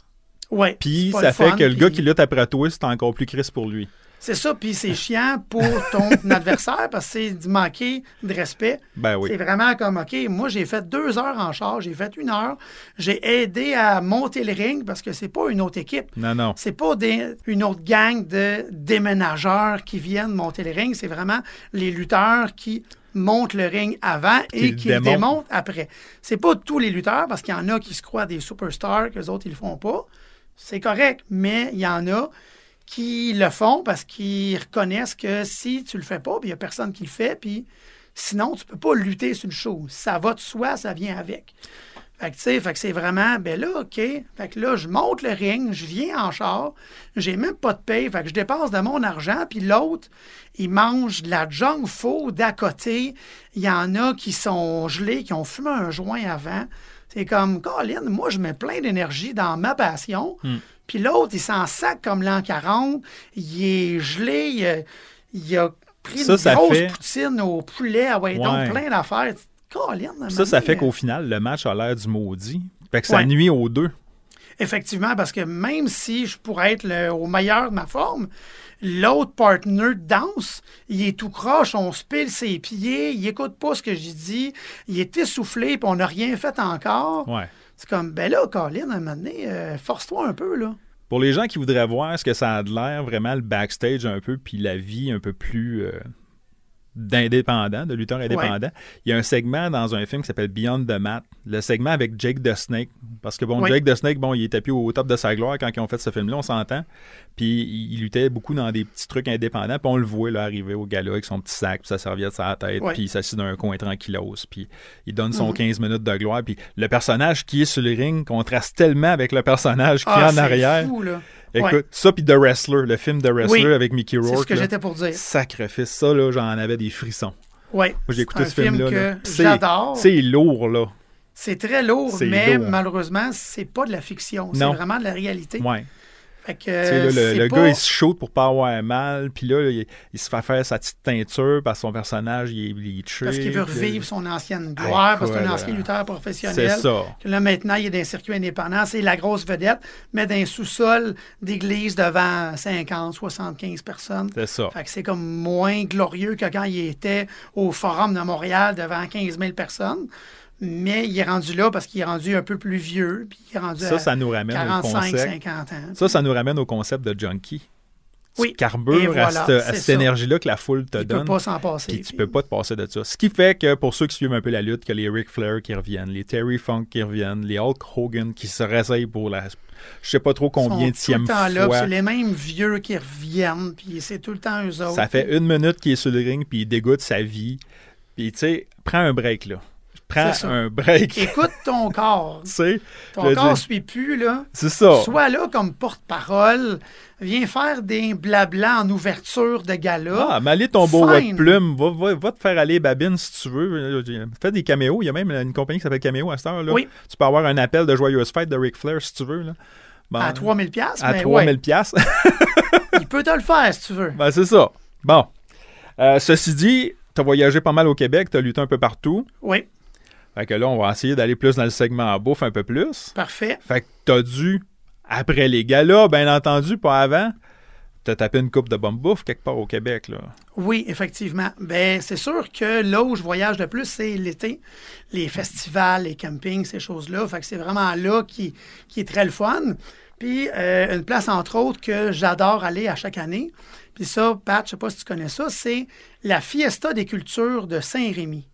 [SPEAKER 2] Ouais.
[SPEAKER 1] Puis ça fait
[SPEAKER 2] fun,
[SPEAKER 1] que le gars qui lutte après toi, c'est encore plus Chris pour lui.
[SPEAKER 2] C'est ça, puis c'est chiant pour ton adversaire parce que c'est manquer de respect.
[SPEAKER 1] Ben oui.
[SPEAKER 2] C'est vraiment comme, OK, moi, j'ai fait deux heures en char, j'ai fait une heure, j'ai aidé à monter le ring parce que c'est pas une autre équipe.
[SPEAKER 1] Non, non.
[SPEAKER 2] C'est pas des- une autre gang de déménageurs qui viennent monter le ring, c'est vraiment les lutteurs qui montent le ring avant et qui le
[SPEAKER 1] démontent.
[SPEAKER 2] démontent après. C'est pas tous les lutteurs parce qu'il y en a qui se croient des superstars, que les autres, ils le font pas. C'est correct, mais il y en a qui le font parce qu'ils reconnaissent que si tu le fais pas, il n'y a personne qui le fait, puis sinon, tu peux pas lutter sur le show. Ça va de soi, ça vient avec. Fait que, que c'est vraiment, ben là, OK. Fait que là, je monte le ring, je viens en char, j'ai même pas de paye, fait que je dépasse de mon argent, puis l'autre, il mange de la junk food d'à côté. Il y en a qui sont gelés, qui ont fumé un joint avant. C'est comme, Colin, moi, je mets plein d'énergie dans ma passion. Puis l'autre, il s'en sac comme l'an 40. Il est gelé, il a, il a pris
[SPEAKER 1] Ça,
[SPEAKER 2] une
[SPEAKER 1] ça
[SPEAKER 2] grosse
[SPEAKER 1] fait-
[SPEAKER 2] poutine au poulet, ah ouais,
[SPEAKER 1] Ouais.
[SPEAKER 2] donc plein d'affaires.
[SPEAKER 1] Ça, ça fait qu'au final, le match a l'air du maudit. Fait que ça
[SPEAKER 2] Ouais.
[SPEAKER 1] nuit aux deux.
[SPEAKER 2] Effectivement, parce que même si je pourrais être le- au meilleur de ma forme, l'autre partner de danse, il est tout croche, on se pile ses pieds, il écoute pas ce que j'ai dit, il est essoufflé, puis on n'a rien fait encore.
[SPEAKER 1] Ouais.
[SPEAKER 2] C'est comme, ben là, Colin, à un moment donné, euh, force-toi un peu, là.
[SPEAKER 1] Pour les gens qui voudraient voir ce que ça a de l'air, vraiment le backstage un peu, puis la vie un peu plus euh, d'indépendant, de lutteur indépendant, il y a un segment dans un film qui s'appelle Beyond the Mat. Le segment avec Jake the Snake. Parce que bon. Jake the Snake, bon, il était plus au top de sa gloire quand ils ont fait ce film-là, on s'entend. Puis il, luttait beaucoup dans des petits trucs indépendants. Puis on le voit là, arriver au gala avec son petit sac, puis sa serviette sur la tête, puis il s'assied dans un coin tranquillos, puis il donne son
[SPEAKER 2] Mhm.
[SPEAKER 1] 15 minutes de gloire. Puis le personnage qui est sur le ring contraste tellement avec le personnage qui
[SPEAKER 2] Ah,
[SPEAKER 1] est en
[SPEAKER 2] c'est
[SPEAKER 1] arrière.
[SPEAKER 2] fou, là.
[SPEAKER 1] Écoute,
[SPEAKER 2] Ouais.
[SPEAKER 1] ça puis The Wrestler, le film The Wrestler
[SPEAKER 2] Oui,
[SPEAKER 1] avec Mickey
[SPEAKER 2] C'est
[SPEAKER 1] Rourke.
[SPEAKER 2] ce que j'étais pour dire.
[SPEAKER 1] Sacrifice, ça là, j'en avais des frissons.
[SPEAKER 2] Oui.
[SPEAKER 1] Moi j'ai écouté
[SPEAKER 2] un
[SPEAKER 1] ce film-là.
[SPEAKER 2] film
[SPEAKER 1] là.
[SPEAKER 2] que
[SPEAKER 1] C'est-
[SPEAKER 2] j'adore.
[SPEAKER 1] C'est lourd là.
[SPEAKER 2] C'est très lourd,
[SPEAKER 1] C'est
[SPEAKER 2] mais
[SPEAKER 1] lourd.
[SPEAKER 2] malheureusement, c'est pas de la fiction. C'est vraiment de la réalité.
[SPEAKER 1] Ouais.
[SPEAKER 2] Fait que,
[SPEAKER 1] Tu sais, là, le,
[SPEAKER 2] c'est
[SPEAKER 1] le
[SPEAKER 2] pas-
[SPEAKER 1] gars, il se shoot pour pas avoir mal, puis là, il, il se fait faire sa petite teinture parce que son personnage, il est bleaché.
[SPEAKER 2] Parce qu'il veut revivre son ancienne gloire, parce que c'est un ancien lutteur
[SPEAKER 1] C'est
[SPEAKER 2] professionnel.
[SPEAKER 1] ça.
[SPEAKER 2] Que là, maintenant, il est dans un circuit indépendant. C'est la grosse vedette, mais dans un sous-sol d'église devant 50, 75 personnes.
[SPEAKER 1] C'est ça.
[SPEAKER 2] Fait que c'est comme moins glorieux que quand il était au Forum de Montréal devant 15 000 personnes. Mais il est rendu là parce qu'il est rendu un peu plus vieux. Puis il est rendu
[SPEAKER 1] Ça,
[SPEAKER 2] à
[SPEAKER 1] ça nous ramène au
[SPEAKER 2] 45,
[SPEAKER 1] concept.
[SPEAKER 2] 50 ans.
[SPEAKER 1] Ça, ça nous ramène au concept de junkie.
[SPEAKER 2] Oui.
[SPEAKER 1] Tu carbures à cette, à énergie-là que la foule te
[SPEAKER 2] il peut
[SPEAKER 1] donne.
[SPEAKER 2] pas s'en passer.
[SPEAKER 1] Puis tu peux pas te passer de ça. Ce qui fait que pour ceux qui suivent un peu la lutte, que les Ric Flair qui reviennent, les Terry Funk qui reviennent, les Hulk Hogan qui se réessayent pour la je sais pas trop combien de
[SPEAKER 2] sont tout le temps là,
[SPEAKER 1] fois.
[SPEAKER 2] c'est les mêmes vieux qui reviennent, puis c'est tout le temps eux autres.
[SPEAKER 1] Ça fait une minute qu'il est sur le ring puis il dégoûte sa vie. Puis, tu sais, prends un break, là. Prends un break.
[SPEAKER 2] Écoute ton corps. Ton corps ne suit plus, là.
[SPEAKER 1] c'est ça.
[SPEAKER 2] Sois là comme porte-parole. Viens faire des blabla en ouverture de gala.
[SPEAKER 1] Ah, mais allez ton beau haut de
[SPEAKER 2] Fine.
[SPEAKER 1] plume. Va, va- va te faire aller babine si tu veux. Fais des caméos. Il y a même une compagnie qui s'appelle Caméo à cette heure. Là.
[SPEAKER 2] Oui.
[SPEAKER 1] Tu peux avoir un appel de Joyeuse Fête de Ric Flair si tu veux. Là. Bon,
[SPEAKER 2] à 3000 pièces,
[SPEAKER 1] à
[SPEAKER 2] mais
[SPEAKER 1] 3000
[SPEAKER 2] ouais,
[SPEAKER 1] piastres.
[SPEAKER 2] il peut te le faire si tu veux.
[SPEAKER 1] ben, c'est ça. Bon. Euh, ceci dit, tu as voyagé pas mal au Québec. Tu as lutté un peu partout.
[SPEAKER 2] Oui,
[SPEAKER 1] Fait que là, on va essayer d'aller plus dans le segment bouffe un peu plus.
[SPEAKER 2] parfait.
[SPEAKER 1] Fait que t'as dû, après les galas, bien entendu, pas avant, t'as tapé une coupe de bonne bouffe quelque part au Québec. Là.
[SPEAKER 2] Oui, effectivement. Ben, c'est sûr que là où je voyage le plus, c'est l'été. Les festivals, les campings, ces choses-là. Fait que c'est vraiment là qui, qui est très le fun. Puis euh, une place, entre autres, que j'adore aller à chaque année. Puis ça, Pat, je sais pas si tu connais ça, c'est la Fiesta des cultures de Saint-Rémy.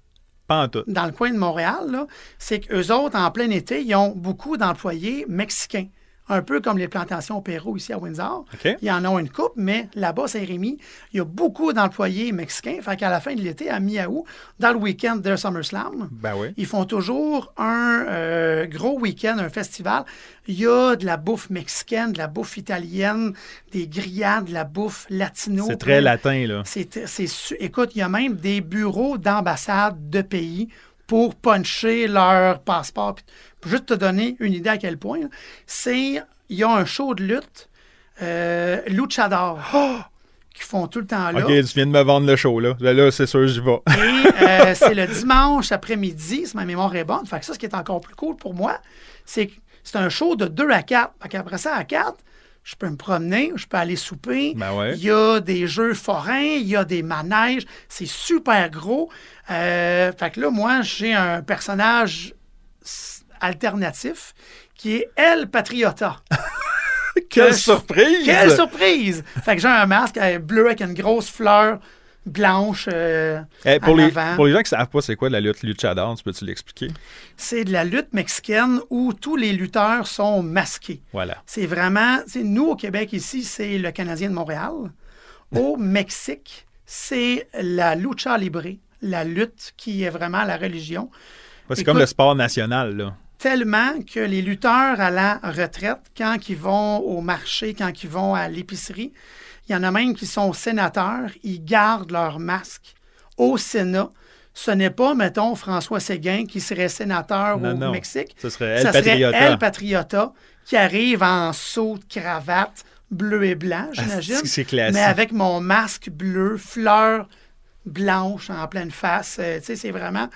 [SPEAKER 2] Dans le coin de Montréal, c'est qu'eux autres, en plein été, ils ont beaucoup d'employés mexicains. Un peu comme les plantations Perrault ici à Windsor.
[SPEAKER 1] OK.
[SPEAKER 2] Il y en a une coupe, mais là-bas, Saint-Rémy, il y a beaucoup d'employés mexicains. Fait qu'à la fin de l'été, à mi-août, dans le week-end de SummerSlam,
[SPEAKER 1] Ben oui.
[SPEAKER 2] ils font toujours un euh, gros week-end, un festival. Il y a de la bouffe mexicaine, de la bouffe italienne, des grillades, de la bouffe latino.
[SPEAKER 1] C'est très latin, là.
[SPEAKER 2] C'est, c'est su- écoute, il y a même des bureaux d'ambassade de pays pour puncher leur passeport. Puis, Pour juste te donner une idée à quel point, c'est il y a un show de lutte, euh, Luchador, qui font tout le temps là.
[SPEAKER 1] OK, tu viens de me vendre le show, là. Là, là, c'est sûr, j'y vais.
[SPEAKER 2] Et euh, c'est le dimanche après-midi, si ma mémoire est bonne. Fait que ça, ce qui est encore plus cool pour moi, c'est que c'est un show de 2 à 4. Fait qu'après ça, à 4, je peux me promener, je peux aller souper.
[SPEAKER 1] Ben ouais.
[SPEAKER 2] Il y a des jeux forains, il y a des manèges. C'est super gros. Euh, fait que là, moi, j'ai un personnage alternatif qui est El Patriota.
[SPEAKER 1] Quelle
[SPEAKER 2] Que-
[SPEAKER 1] surprise!
[SPEAKER 2] Quelle surprise! Fait que j'ai un masque euh, bleu avec une grosse fleur blanche. euh,
[SPEAKER 1] Eh, pour,
[SPEAKER 2] en
[SPEAKER 1] les,
[SPEAKER 2] avant.
[SPEAKER 1] pour les gens qui savent pas c'est quoi la lutte luchador, tu peux-tu l'expliquer?
[SPEAKER 2] c'est de la lutte mexicaine où tous les lutteurs sont masqués.
[SPEAKER 1] Voilà.
[SPEAKER 2] C'est vraiment, nous au Québec ici, c'est le Canadien de Montréal. Au Mexique, c'est la lucha libre, la lutte qui est vraiment la religion.
[SPEAKER 1] Ouais, C'est comme le sport national, là.
[SPEAKER 2] Tellement que les lutteurs à la retraite, quand ils vont au marché, quand ils vont à l'épicerie, il y en a même qui sont sénateurs, ils gardent leur masque au Sénat. Ce n'est pas, mettons, François Séguin qui serait sénateur
[SPEAKER 1] Non,
[SPEAKER 2] au
[SPEAKER 1] non.
[SPEAKER 2] Mexique.
[SPEAKER 1] Ce serait El
[SPEAKER 2] Ça
[SPEAKER 1] Patriota.
[SPEAKER 2] serait El Patriota qui arrive en saut de cravate bleu et blanc, j'imagine.
[SPEAKER 1] Ah, c'est classique.
[SPEAKER 2] Mais avec mon masque bleu, fleur blanche en pleine face. Euh, tu sais, c'est vraiment,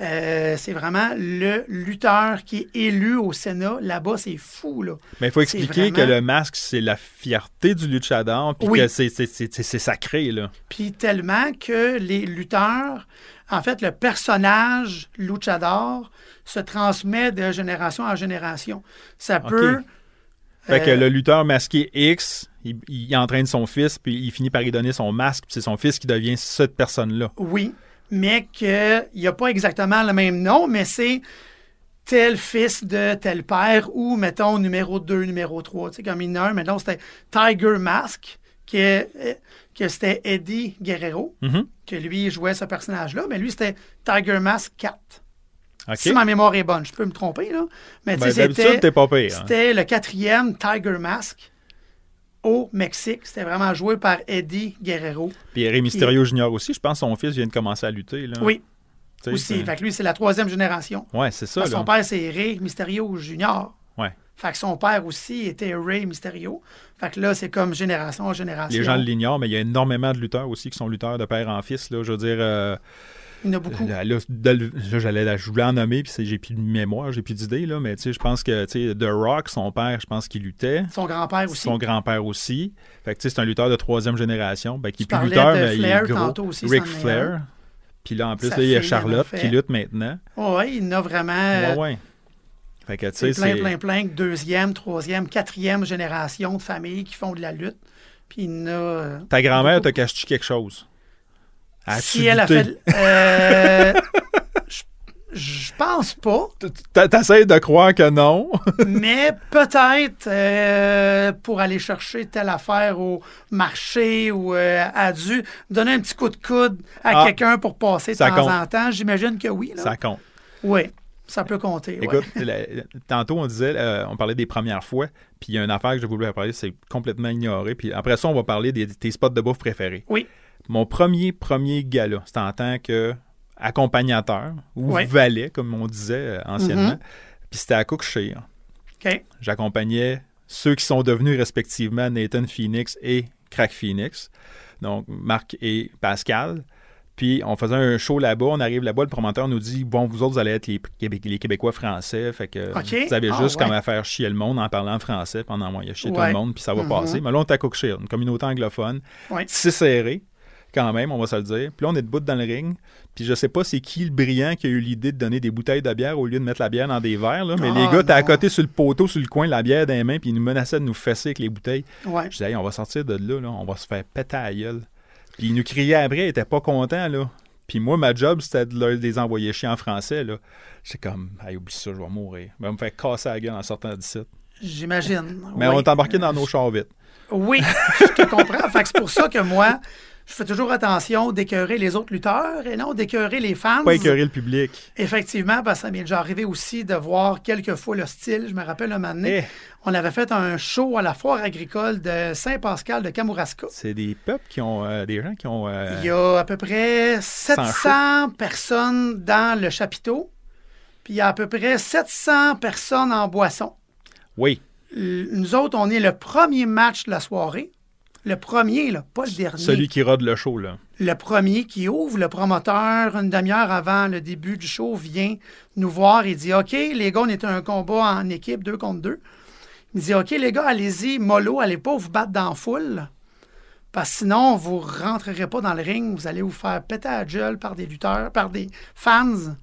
[SPEAKER 2] euh, c'est vraiment le lutteur qui est élu au Sénat. Là-bas, c'est fou, là.
[SPEAKER 1] Mais il faut expliquer que le masque, c'est la fierté du luchador, puis
[SPEAKER 2] Oui.
[SPEAKER 1] que c'est sacré, là.
[SPEAKER 2] Puis tellement que les lutteurs, en fait, le personnage luchador se transmet de génération en génération. Ça peut...
[SPEAKER 1] Fait que
[SPEAKER 2] euh,
[SPEAKER 1] le lutteur masqué X, il, il entraîne son fils, puis il finit par lui donner son masque, puis c'est son fils qui devient cette personne-là.
[SPEAKER 2] Oui, mais qu'il n'y a pas exactement le même nom, mais c'est tel fils de tel père ou, mettons, numéro 2, numéro 3. Tu sais, comme il y en a un, c'était Tiger Mask, qui est- euh, que c'était Eddie Guerrero,
[SPEAKER 1] Mhm.
[SPEAKER 2] que lui jouait ce personnage-là, mais lui, c'était Tiger Mask 4.
[SPEAKER 1] OK?
[SPEAKER 2] Si ma mémoire est bonne, je peux me tromper, là. Mais tu
[SPEAKER 1] Ben,
[SPEAKER 2] sais, c'était
[SPEAKER 1] hein.
[SPEAKER 2] c'était le quatrième Tiger Mask au Mexique. C'était vraiment joué par Eddie Guerrero.
[SPEAKER 1] Puis Rey Mysterio Junior aussi, je pense que son fils vient de commencer à lutter. Là.
[SPEAKER 2] Oui, aussi. Fait que lui, c'est la troisième génération.
[SPEAKER 1] Ouais, c'est ça. Là.
[SPEAKER 2] son père, c'est Ray Mysterio Junior.
[SPEAKER 1] Ouais.
[SPEAKER 2] Fait que son père aussi était Ray Mysterio. Fait que là, c'est comme génération en génération.
[SPEAKER 1] Les gens l'ignorent, mais il y a énormément de lutteurs aussi qui sont lutteurs de père en fils. Là. Je veux dire, euh,
[SPEAKER 2] Il y en a beaucoup.
[SPEAKER 1] là, là, de- là, j'allais, je voulais en nommer, puis j'ai plus de mémoire, j'ai plus d'idées, là, mais je pense que The Rock, son père, je pense qu'il luttait.
[SPEAKER 2] Son grand-père aussi.
[SPEAKER 1] Son grand-père aussi. Fait que c'est un lutteur de troisième génération. Ben, qui est plus lutteur, mais il est gros.
[SPEAKER 2] aussi,
[SPEAKER 1] Ric Flair. Puis là, en plus, il y a Charlotte qui lutte maintenant.
[SPEAKER 2] oui, il y en a vraiment.
[SPEAKER 1] Ouais,
[SPEAKER 2] euh,
[SPEAKER 1] ouais. Fait que
[SPEAKER 2] plein,
[SPEAKER 1] c'est.
[SPEAKER 2] plein, plein de deuxième, troisième, quatrième génération de familles qui font de la lutte. Puis il y en a. euh,
[SPEAKER 1] Ta grand-mère te cache-tu quelque chose? As-tu
[SPEAKER 2] Si elle a fait. euh, je, pense pas.
[SPEAKER 1] T'essayes de croire que non.
[SPEAKER 2] mais peut-être euh, pour aller chercher telle affaire au marché ou euh, à dû donner un petit coup de coude à
[SPEAKER 1] Ah.
[SPEAKER 2] quelqu'un pour passer de temps
[SPEAKER 1] compte.
[SPEAKER 2] en temps. J'imagine que oui. là.
[SPEAKER 1] Ça compte.
[SPEAKER 2] Oui, ça peut compter. ouais.
[SPEAKER 1] Écoute, la- tantôt on disait, euh, on parlait des premières fois, puis il y a une affaire que je voulais parler, c'est complètement ignoré. Puis après ça, on va parler des tes spots de bouffe préférés.
[SPEAKER 2] Oui.
[SPEAKER 1] Mon premier, premier gala, c'était en tant que accompagnateur ou
[SPEAKER 2] Ouais.
[SPEAKER 1] valet, comme on disait euh, anciennement.
[SPEAKER 2] Mhm.
[SPEAKER 1] Puis c'était à Cookshire.
[SPEAKER 2] OK.
[SPEAKER 1] J'accompagnais ceux qui sont devenus respectivement Nathan Phoenix et Crack Phoenix, donc Marc et Pascal. Puis on faisait un show là-bas, on arrive là-bas, le promoteur nous dit Bon, vous autres, vous allez être les, Québé- les Québécois français, fait que
[SPEAKER 2] OK.
[SPEAKER 1] vous avez
[SPEAKER 2] Ah,
[SPEAKER 1] juste
[SPEAKER 2] ouais.
[SPEAKER 1] comme à faire chier le monde en parlant français pendant envoyer chier tout le monde, puis ça va
[SPEAKER 2] Mhm.
[SPEAKER 1] passer. Mais là, on est à Cookshire, une communauté anglophone,
[SPEAKER 2] Ouais.
[SPEAKER 1] c'est serré quand même, on va se le dire. Puis là, on est debout dans le ring. Puis je sais pas c'est qui le brillant qui a eu l'idée de donner des bouteilles de bière au lieu de mettre la bière dans des verres. Là. Mais
[SPEAKER 2] Ah,
[SPEAKER 1] les gars, t'es à côté sur le poteau, sur le coin, la bière dans les mains, puis ils nous menaçaient de nous fesser avec les bouteilles.
[SPEAKER 2] Ouais.
[SPEAKER 1] Je disais, hey, on va sortir de là, là, on va se faire péter à la gueule. Puis ils nous criaient après, ils étaient pas contents, là. Puis moi, ma job, c'était de les envoyer chier en français, là. J'étais comme, hey, oublie ça, je vais mourir. Je vais me faire casser la gueule en sortant d'ici.
[SPEAKER 2] J'imagine.
[SPEAKER 1] Mais
[SPEAKER 2] Oui.
[SPEAKER 1] on est embarqué dans nos chars vite.
[SPEAKER 2] Oui, je te comprends. Fait que c'est pour ça que moi, je fais toujours attention d'écœurer les autres lutteurs et non d'écœurer les fans.
[SPEAKER 1] Pas écœurer le public.
[SPEAKER 2] Effectivement, parce que ça m'est déjà arrivé aussi de voir quelques fois le style. Je me rappelle un moment donné,
[SPEAKER 1] Eh,
[SPEAKER 2] on avait fait un show à la foire agricole de Saint-Pascal de Kamouraska.
[SPEAKER 1] c'est des peuples qui ont, euh, des gens qui ont... euh,
[SPEAKER 2] Il y a à peu près
[SPEAKER 1] Sans
[SPEAKER 2] 700 personnes dans le chapiteau, puis il y a à peu près 700 personnes en boisson.
[SPEAKER 1] Oui,
[SPEAKER 2] Nous autres, on est le premier match de la soirée. Le premier, là, pas le dernier.
[SPEAKER 1] celui qui rôde le show, là.
[SPEAKER 2] Le premier qui ouvre, le promoteur, une demi-heure avant le début du show, vient nous voir et dit OK, les gars, on est un combat en équipe, deux contre deux. Il dit OK, les gars, allez-y, mollo, allez pas vous battre dans la foule. Parce que sinon, vous rentrerez pas dans le ring, vous allez vous faire péter à la gueule par des lutteurs, par des fans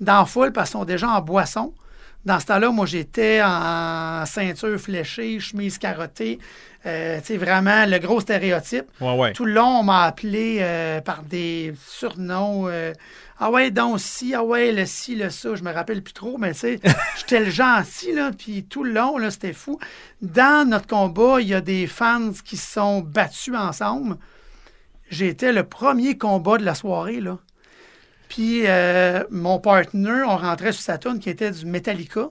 [SPEAKER 2] dans la foule parce qu'ils sont déjà en boisson. Dans ce temps-là, moi, j'étais en ceinture fléchée, chemise carottée. Euh, vraiment le gros stéréotype.
[SPEAKER 1] Ouais, ouais.
[SPEAKER 2] Tout le long, on m'a appelé euh, par des surnoms. euh, ah ouais, donc si, ah ouais, le ci, le ça, je me rappelle plus trop, mais tu sais, j'étais le gentil, là, puis tout le long, là, c'était fou. Dans notre combat, il y a des fans qui se sont battus ensemble. J'étais le premier combat de la soirée, là. Puis euh, mon partner, on rentrait sur sa tune qui était du Metallica.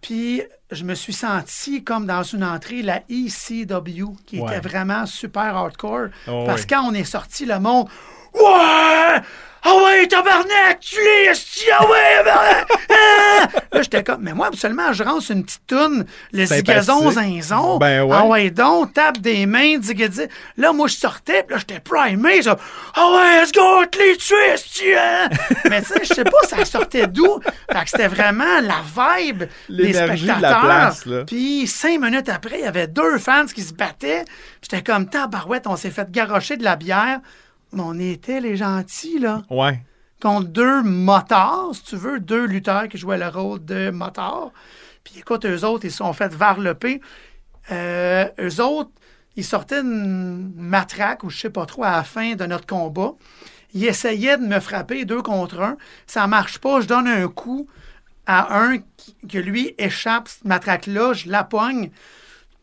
[SPEAKER 2] Puis je me suis senti comme dans une entrée, la ECW, qui
[SPEAKER 1] Ouais.
[SPEAKER 2] était vraiment super hardcore.
[SPEAKER 1] Oh,
[SPEAKER 2] parce que quand on est sorti, le monde. Ouais! Ah ouais, tabarnak, tu esti, ah ouais, tabarnak! Ah! Là, j'étais comme, mais moi, absolument, je sur une petite toune, le zigazon, zinzon.
[SPEAKER 1] Ben ouais.
[SPEAKER 2] Ah ouais, donc, tape des mains, zigazig. Là, moi, je sortais, puis là, j'étais primé, ça. Ah ouais, let's go, les tuer, esti, hein! Mais tu sais, je sais pas, ça sortait d'où. Fait que c'était vraiment la vibe des
[SPEAKER 1] L'énergie de la
[SPEAKER 2] spectateurs.
[SPEAKER 1] place, là.
[SPEAKER 2] Puis cinq minutes après, il y avait deux fans qui se battaient. J'étais comme, tabarouette, on s'est fait garrocher de la bière. Mais on était les gentils, là.
[SPEAKER 1] Ouais.
[SPEAKER 2] Contre deux motards, si tu veux, deux lutteurs qui jouaient le rôle de motards. Puis écoute, eux autres, ils se sont fait varloper. Euh, eux autres, ils sortaient une matraque, ou je sais pas trop, à la fin de notre combat. Ils essayaient de me frapper deux contre un. Ça marche pas, je donne un coup à un qui- que lui échappe cette matraque-là, je la pogne.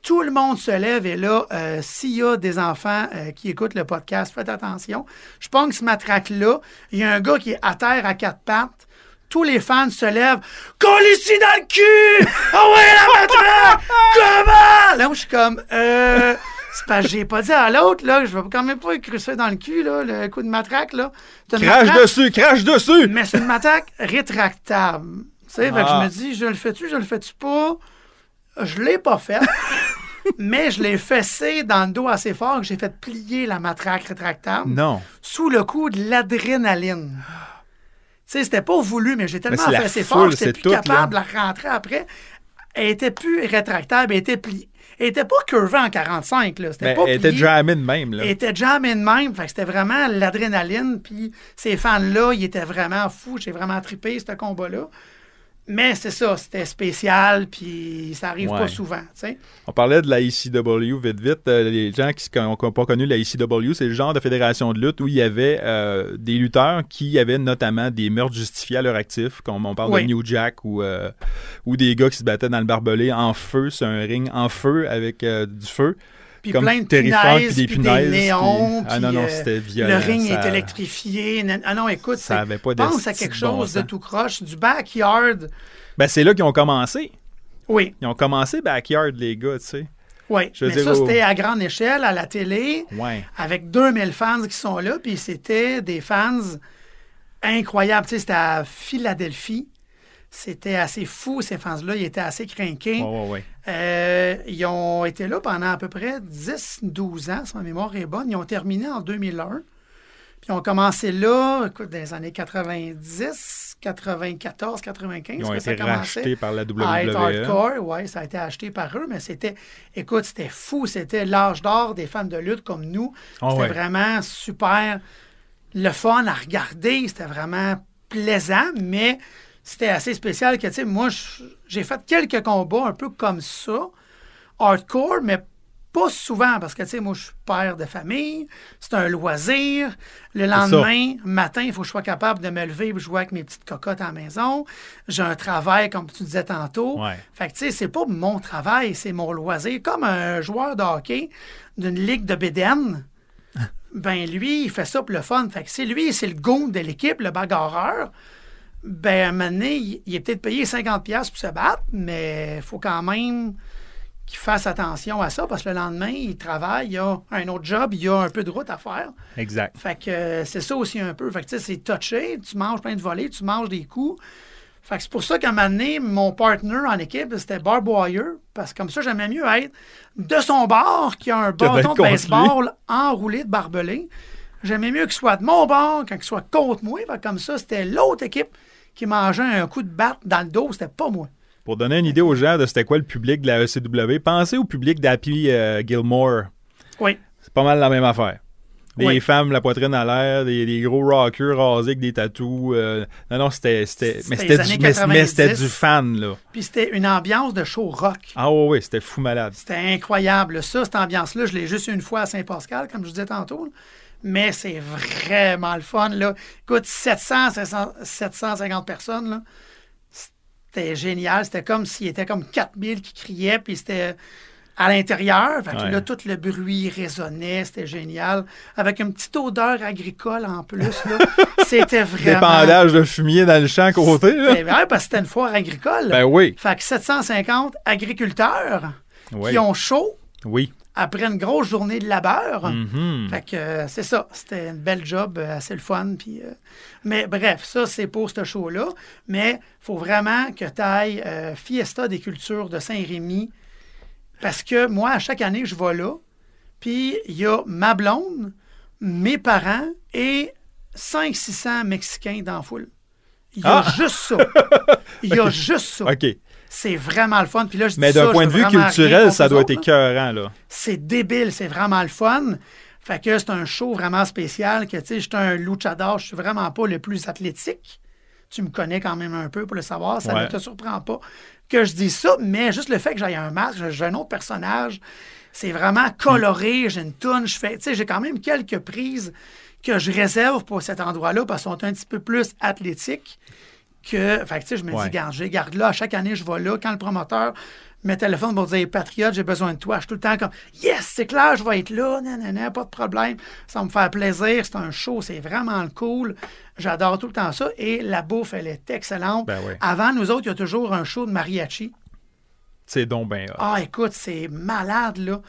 [SPEAKER 2] Tout le monde se lève et là, euh, s'il y a des enfants euh, qui écoutent le podcast, faites attention. Je pogne ce matraque-là. Il y a un gars qui est à terre à quatre pattes. Tous les fans se lèvent. Colle ici dans le cul! Ah ouais, la matraque! Comment? Là, moi, je suis comme, euh. C'est parce que j'ai pas dit à l'autre, là, je vais quand même pas écrire ça dans le cul, là, le coup de matraque, là.
[SPEAKER 1] Crache
[SPEAKER 2] matraque-
[SPEAKER 1] dessus, crache dessus!
[SPEAKER 2] mais c'est une matraque rétractable. Tu sais, que
[SPEAKER 1] Ah.
[SPEAKER 2] je me dis, je le fais-tu, je le fais-tu pas? Je l'ai pas fait. mais je l'ai fessé dans le dos assez fort que j'ai fait plier la matraque rétractable
[SPEAKER 1] Non.
[SPEAKER 2] sous le coup de l'adrénaline. Tu sais, c'était pas voulu, mais j'ai tellement fessé fort que j'étais plus capable de la rentrer après. Elle était plus rétractable, elle était pliée. Elle était pas curvée en 45, là. C'était
[SPEAKER 1] Mais
[SPEAKER 2] pas
[SPEAKER 1] Ben, elle était jamais de même, là.
[SPEAKER 2] Elle était jamais de même. Fait que c'était vraiment l'adrénaline. Puis ces fans-là, ils étaient vraiment fous. J'ai vraiment trippé ce combat-là. Mais c'est ça, c'était spécial, puis ça arrive
[SPEAKER 1] Ouais.
[SPEAKER 2] pas souvent.
[SPEAKER 1] On parlait de la ECW vite vite. Euh, les gens qui n'ont pas connu la ECW, c'est le genre de fédération de lutte où il y avait euh, des lutteurs qui avaient notamment des meurtres justifiés à leur actif, comme on parle
[SPEAKER 2] Oui.
[SPEAKER 1] de New Jack ou, euh, ou des gars qui se battaient dans le barbelé en feu, sur un ring en feu avec du feu.
[SPEAKER 2] Puis
[SPEAKER 1] comme
[SPEAKER 2] plein de punaises,
[SPEAKER 1] puis des
[SPEAKER 2] puis des néons,
[SPEAKER 1] puis- Ah non, non,
[SPEAKER 2] euh,
[SPEAKER 1] c'était violent.
[SPEAKER 2] Le ring
[SPEAKER 1] ça-
[SPEAKER 2] est électrifié. Ah non, écoute,
[SPEAKER 1] Ça avait pas
[SPEAKER 2] pense à quelque
[SPEAKER 1] bon
[SPEAKER 2] chose de tout croche, du backyard.
[SPEAKER 1] Ben, c'est là qu'ils ont commencé.
[SPEAKER 2] Oui,
[SPEAKER 1] Ils ont commencé backyard, les gars, tu sais.
[SPEAKER 2] oui.
[SPEAKER 1] Je
[SPEAKER 2] Mais
[SPEAKER 1] dire,
[SPEAKER 2] ça,
[SPEAKER 1] au-
[SPEAKER 2] c'était à grande échelle, à la télé,
[SPEAKER 1] Ouais.
[SPEAKER 2] avec 2000 fans qui sont là, puis c'était des fans incroyables. Tu sais, c'était à Philadelphie. C'était assez fou, ces fans-là. Ils étaient assez craqués. Euh, ils ont été là pendant à peu près 10-12 ans, si ma mémoire est bonne. Ils ont terminé en 2001. Puis ils ont commencé là, écoute, dans les années 90, 94, 95,
[SPEAKER 1] Ils ont été rachetés par la
[SPEAKER 2] à être
[SPEAKER 1] WWE.
[SPEAKER 2] hardcore. Ouais, ça a été acheté par eux, mais c'était, écoute, c'était fou. C'était l'âge d'or des fans de lutte comme nous.
[SPEAKER 1] Ah
[SPEAKER 2] c'était
[SPEAKER 1] ouais.
[SPEAKER 2] vraiment super le fun à regarder. C'était vraiment plaisant, mais c'était assez spécial que, tu sais, moi, j'ai fait quelques combats un peu comme ça, hardcore, mais pas souvent, parce que, tu sais, moi, je suis père de famille, c'est un loisir. Le lendemain, matin, il faut que je sois capable de me lever et jouer avec mes petites cocottes à la maison. J'ai un travail, comme tu disais tantôt.
[SPEAKER 1] Ouais.
[SPEAKER 2] Fait que, tu sais, c'est pas mon travail, c'est mon loisir. Comme un joueur de hockey d'une ligue de Bédène, ben lui, il fait ça pour le fun. Fait que si lui, c'est le goon de l'équipe, le bagarreur, ben à un moment donné, il, est peut-être payé 50$ piastres pour se battre, mais il faut quand même qu'il fasse attention à ça parce que le lendemain, il travaille, il a un autre job, il a un peu de route à faire.
[SPEAKER 1] Exact.
[SPEAKER 2] Fait que euh, c'est ça aussi un peu. Fait que tu sais, c'est touché, tu manges plein de volets, tu manges des coups. Fait que c'est pour ça qu'à un moment donné, mon partner en équipe, c'était Barb Wire, parce que comme ça, j'aimais mieux être de son bord qui a un bâton de baseball enroulé de barbelé. J'aimais mieux qu'il soit de mon bord quand qu'il soit contre moi. Fait que comme ça, c'était l'autre équipe qui mangeait un coup de batte dans le dos, c'était pas moi.
[SPEAKER 1] Pour donner une idée aux gens de c'était quoi le public de la ECW, pensez au public d'Happy euh, Gilmore.
[SPEAKER 2] Oui.
[SPEAKER 1] C'est pas mal la même affaire. Des
[SPEAKER 2] Oui.
[SPEAKER 1] femmes, la poitrine à l'air, des, des gros rockers rasés avec des tatous. euh, non, non, c'était. c'était- Mais
[SPEAKER 2] C'était
[SPEAKER 1] du,
[SPEAKER 2] années
[SPEAKER 1] mais- mais c'était
[SPEAKER 2] 90.
[SPEAKER 1] du fan, là.
[SPEAKER 2] Puis c'était une ambiance de show rock.
[SPEAKER 1] Ah ouais, ouais, c'était fou malade.
[SPEAKER 2] C'était incroyable. Ça, cette ambiance-là, je l'ai juste une fois à Saint-Pascal, comme je disais tantôt. Mais c'est vraiment le fun. Là. Écoute, 700, 700, 750 personnes, là. c'était génial. C'était comme s'il était comme 4000 qui criaient, puis c'était à l'intérieur.
[SPEAKER 1] Ouais.
[SPEAKER 2] là, tout le bruit résonnait. C'était génial. Avec une petite odeur agricole en plus. C'était vraiment...
[SPEAKER 1] Dépendage de fumier dans le champ à côté, là.
[SPEAKER 2] C'était vrai, parce que c'était une foire agricole.
[SPEAKER 1] Ben oui.
[SPEAKER 2] Fait que 750 agriculteurs
[SPEAKER 1] Oui.
[SPEAKER 2] qui ont chaud
[SPEAKER 1] Oui.
[SPEAKER 2] Après une grosse journée de labeur.
[SPEAKER 1] Mhm.
[SPEAKER 2] Fait que euh, c'est ça. C'était une belle job, euh, assez le fun. Puis, euh, mais bref, ça, c'est pour ce show-là. Mais il faut vraiment que tu ailles Fiesta des cultures de Saint-Rémy. Parce que moi, à chaque année, je vais là. Puis il y a ma blonde, mes parents et 500-600 Mexicains dans la foule. Il y a
[SPEAKER 1] Ah!
[SPEAKER 2] juste ça. Il y a juste ça.
[SPEAKER 1] OK.
[SPEAKER 2] C'est vraiment le fun. Puis là, je dis
[SPEAKER 1] Mais d'un
[SPEAKER 2] je
[SPEAKER 1] point de vue culturel, ça doit être écœurant, là.
[SPEAKER 2] c'est débile, c'est vraiment le fun. Fait que c'est un show vraiment spécial que, tu sais, j'étais un luchador, je suis vraiment pas le plus athlétique. Tu me connais quand même un peu pour le savoir, ça
[SPEAKER 1] Ouais.
[SPEAKER 2] ne te surprend pas que je dise ça, mais juste le fait que j'aille un masque, j'ai un autre personnage, c'est vraiment coloré, j'ai une toune, je fais, tu sais, j'ai quand même quelques prises que je réserve pour cet endroit-là parce qu'ils sont un petit peu plus athlétiques que, fait que, tu sais, je me
[SPEAKER 1] Ouais.
[SPEAKER 2] dis, garde, je garde là, à chaque année, je vais là, quand le promoteur me téléphone pour dire, Patriote, j'ai besoin de toi, je suis tout le temps comme, yes, c'est clair, je vais être là, nanana, pas de problème, ça va me faire plaisir, c'est un show, c'est vraiment cool, j'adore tout le temps ça, et la bouffe, elle est excellente.
[SPEAKER 1] Ben.
[SPEAKER 2] Avant, nous autres, il y a toujours un show de mariachi.
[SPEAKER 1] C'est donc ben hot.
[SPEAKER 2] Ah, écoute, c'est malade, là.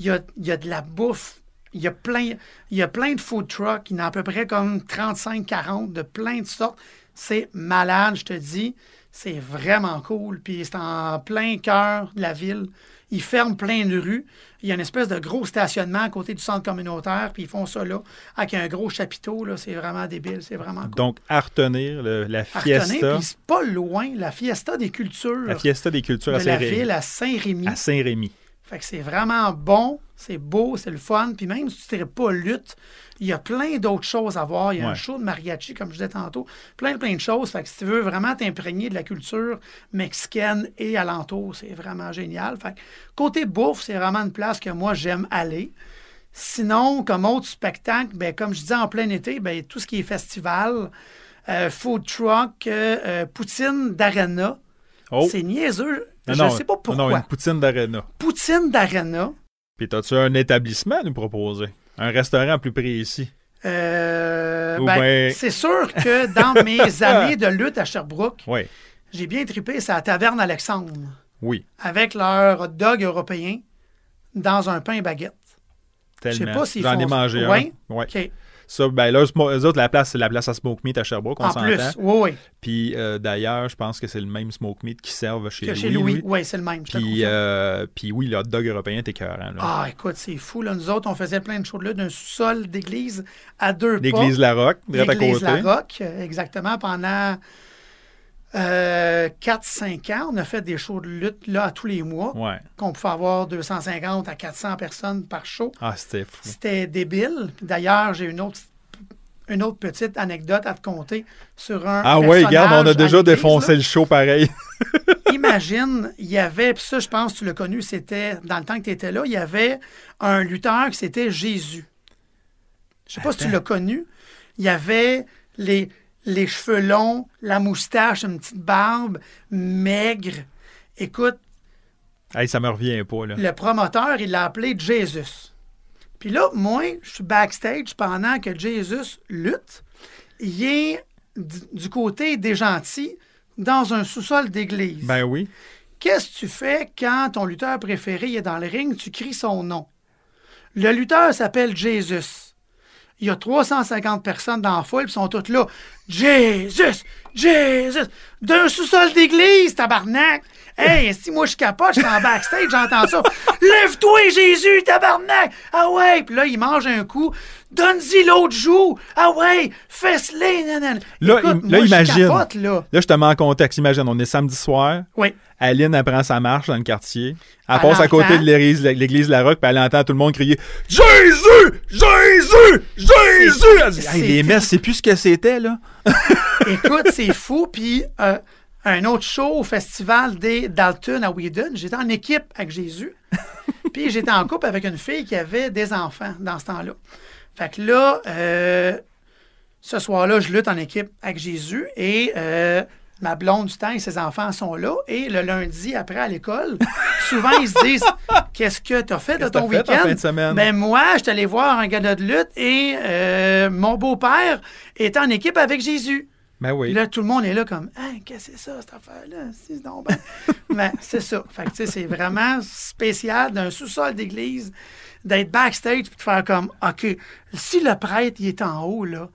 [SPEAKER 2] Il y a, il y a de la bouffe. Il y a plein, il y a plein de food trucks. Il y en a à peu près comme 35-40 de plein de sortes. C'est malade, je te dis. C'est vraiment cool. Puis c'est en plein cœur de la ville. Ils ferment plein de rues. Il y a une espèce de gros stationnement à côté du centre communautaire. Puis ils font ça là, avec un gros chapiteau. Là. C'est vraiment débile. C'est vraiment cool.
[SPEAKER 1] Donc, à retenir, le- la
[SPEAKER 2] À retenir,
[SPEAKER 1] fiesta,
[SPEAKER 2] Puis c'est pas loin. La fiesta des cultures
[SPEAKER 1] la fiesta des cultures
[SPEAKER 2] de
[SPEAKER 1] à
[SPEAKER 2] la
[SPEAKER 1] Saint-Rémy.
[SPEAKER 2] ville à Saint-Rémy.
[SPEAKER 1] À Saint-Rémy.
[SPEAKER 2] Fait que c'est vraiment bon, C'est beau, c'est le fun. Puis même si tu ne pas lutte, il y a plein d'autres choses à voir. Il y a un show de mariachi, comme je disais tantôt. Plein, plein de choses. Fait que si tu veux vraiment t'imprégner de la culture mexicaine et alentour, c'est vraiment génial. Fait que côté bouffe, c'est vraiment une place que moi, j'aime aller. Sinon, comme autre spectacle, ben, comme je disais en plein été, ben, tout ce qui est festival, euh, food truck, euh, euh, poutine d'arena. Oh. C'est niaiseux. je ne sais pas pourquoi. Non,
[SPEAKER 1] une poutine d'arena.
[SPEAKER 2] Poutine d'arena.
[SPEAKER 1] Puis, as-tu un établissement à nous proposer? Un restaurant plus précis?
[SPEAKER 2] Ben, c'est sûr que dans mes années de lutte à Sherbrooke, j'ai bien trippé, c'est la Taverne Alexandre.
[SPEAKER 1] Oui.
[SPEAKER 2] Avec leur hot dog européen dans un pain baguette.
[SPEAKER 1] Je sais pas si J'en ai mangé un. Oui? Ouais. Ça, ben là, eux autres, la place, c'est la place à Smoke Meat à Sherbrooke, on s'entend. plus,
[SPEAKER 2] oui, oui.
[SPEAKER 1] Puis euh, d'ailleurs, je pense que c'est le même Smoke Meat qui servent chez Louis.
[SPEAKER 2] chez Louis, oui, c'est le même.
[SPEAKER 1] Puis, euh, puis oui, le hot dog européen était écœurant.
[SPEAKER 2] Ah, écoute, c'est fou. Là. Nous autres, on faisait plein de choses là, d'un sous-sol d'église à deux pas.
[SPEAKER 1] L'église Larocque, direct à côté. L'église
[SPEAKER 2] Larocque, exactement, pendant 4-5 euh, ans, on a fait des shows de lutte là, à tous les mois. Qu'on pouvait avoir 250 à 400 personnes par show.
[SPEAKER 1] Ah, c'était fou.
[SPEAKER 2] C'était débile. D'ailleurs, j'ai une autre, une autre petite anecdote à te conter sur un.
[SPEAKER 1] Ah oui, regarde, on a déjà défoncé le show pareil.
[SPEAKER 2] Imagine, il y avait, puis ça, je pense que tu l'as connu, c'était dans le temps que tu étais là, il y avait un lutteur qui c'était Jésus. Je sais pas si tu l'as connu. Il y avait les les cheveux longs, la moustache, une petite barbe, maigre. Écoute.
[SPEAKER 1] Hey, ça me revient pas, là.
[SPEAKER 2] Le promoteur, il l'a appelé Jesus. Puis là, moi, je suis backstage pendant que Jesus lutte. Il est du côté des gentils dans un sous-sol d'église.
[SPEAKER 1] Ben oui.
[SPEAKER 2] Qu'est-ce que tu fais quand ton lutteur préféré est dans le ring? Tu cries son nom. Le lutteur s'appelle Jesus il y a 350 personnes dans la foule, ils sont toutes là. Jésus! Jésus! D'un sous-sol d'église, tabarnak! Hey, si moi je capote, je suis en backstage, j'entends ça. Lève-toi, Jésus, tabarnak! Ah ouais! Puis là, il mange un coup. Donne-y l'autre joue! Ah ouais! Fesse-les!
[SPEAKER 1] Là, là imagine. là. là, je te mets en contexte. Imagine, on est samedi soir.
[SPEAKER 2] Oui.
[SPEAKER 1] Aline apprend sa marche dans le quartier. Elle, passe à côté de l'église, l'église La Roque, puis elle entend tout le monde crier Jésus! Jésus! Jésus! les messes, c'est plus ce que c'était, là.
[SPEAKER 2] Écoute, c'est fou. Puis euh, un autre show au festival des Dalton à Whedon, j'étais en équipe avec Jésus. puis j'étais en couple avec une fille qui avait des enfants dans ce temps-là. Fait que là, euh, ce soir-là, je lutte en équipe avec Jésus et euh, ma blonde du temps et ses enfants sont là. Et le lundi, après à l'école, souvent ils se disent Qu'est-ce que tu as fait de ton week-end? Ben moi, je suis allé voir un gars de lutte et euh, mon beau-père est en équipe avec Jésus.
[SPEAKER 1] Ben oui.
[SPEAKER 2] Là, tout le monde est là comme hein, Qu'est-ce que c'est ça, cette affaire-là? C'est ben... ben, c'est ça. Fait c'est vraiment spécial d'un sous-sol d'église d'être backstage et de faire comme OK, si le prêtre il est en haut, là,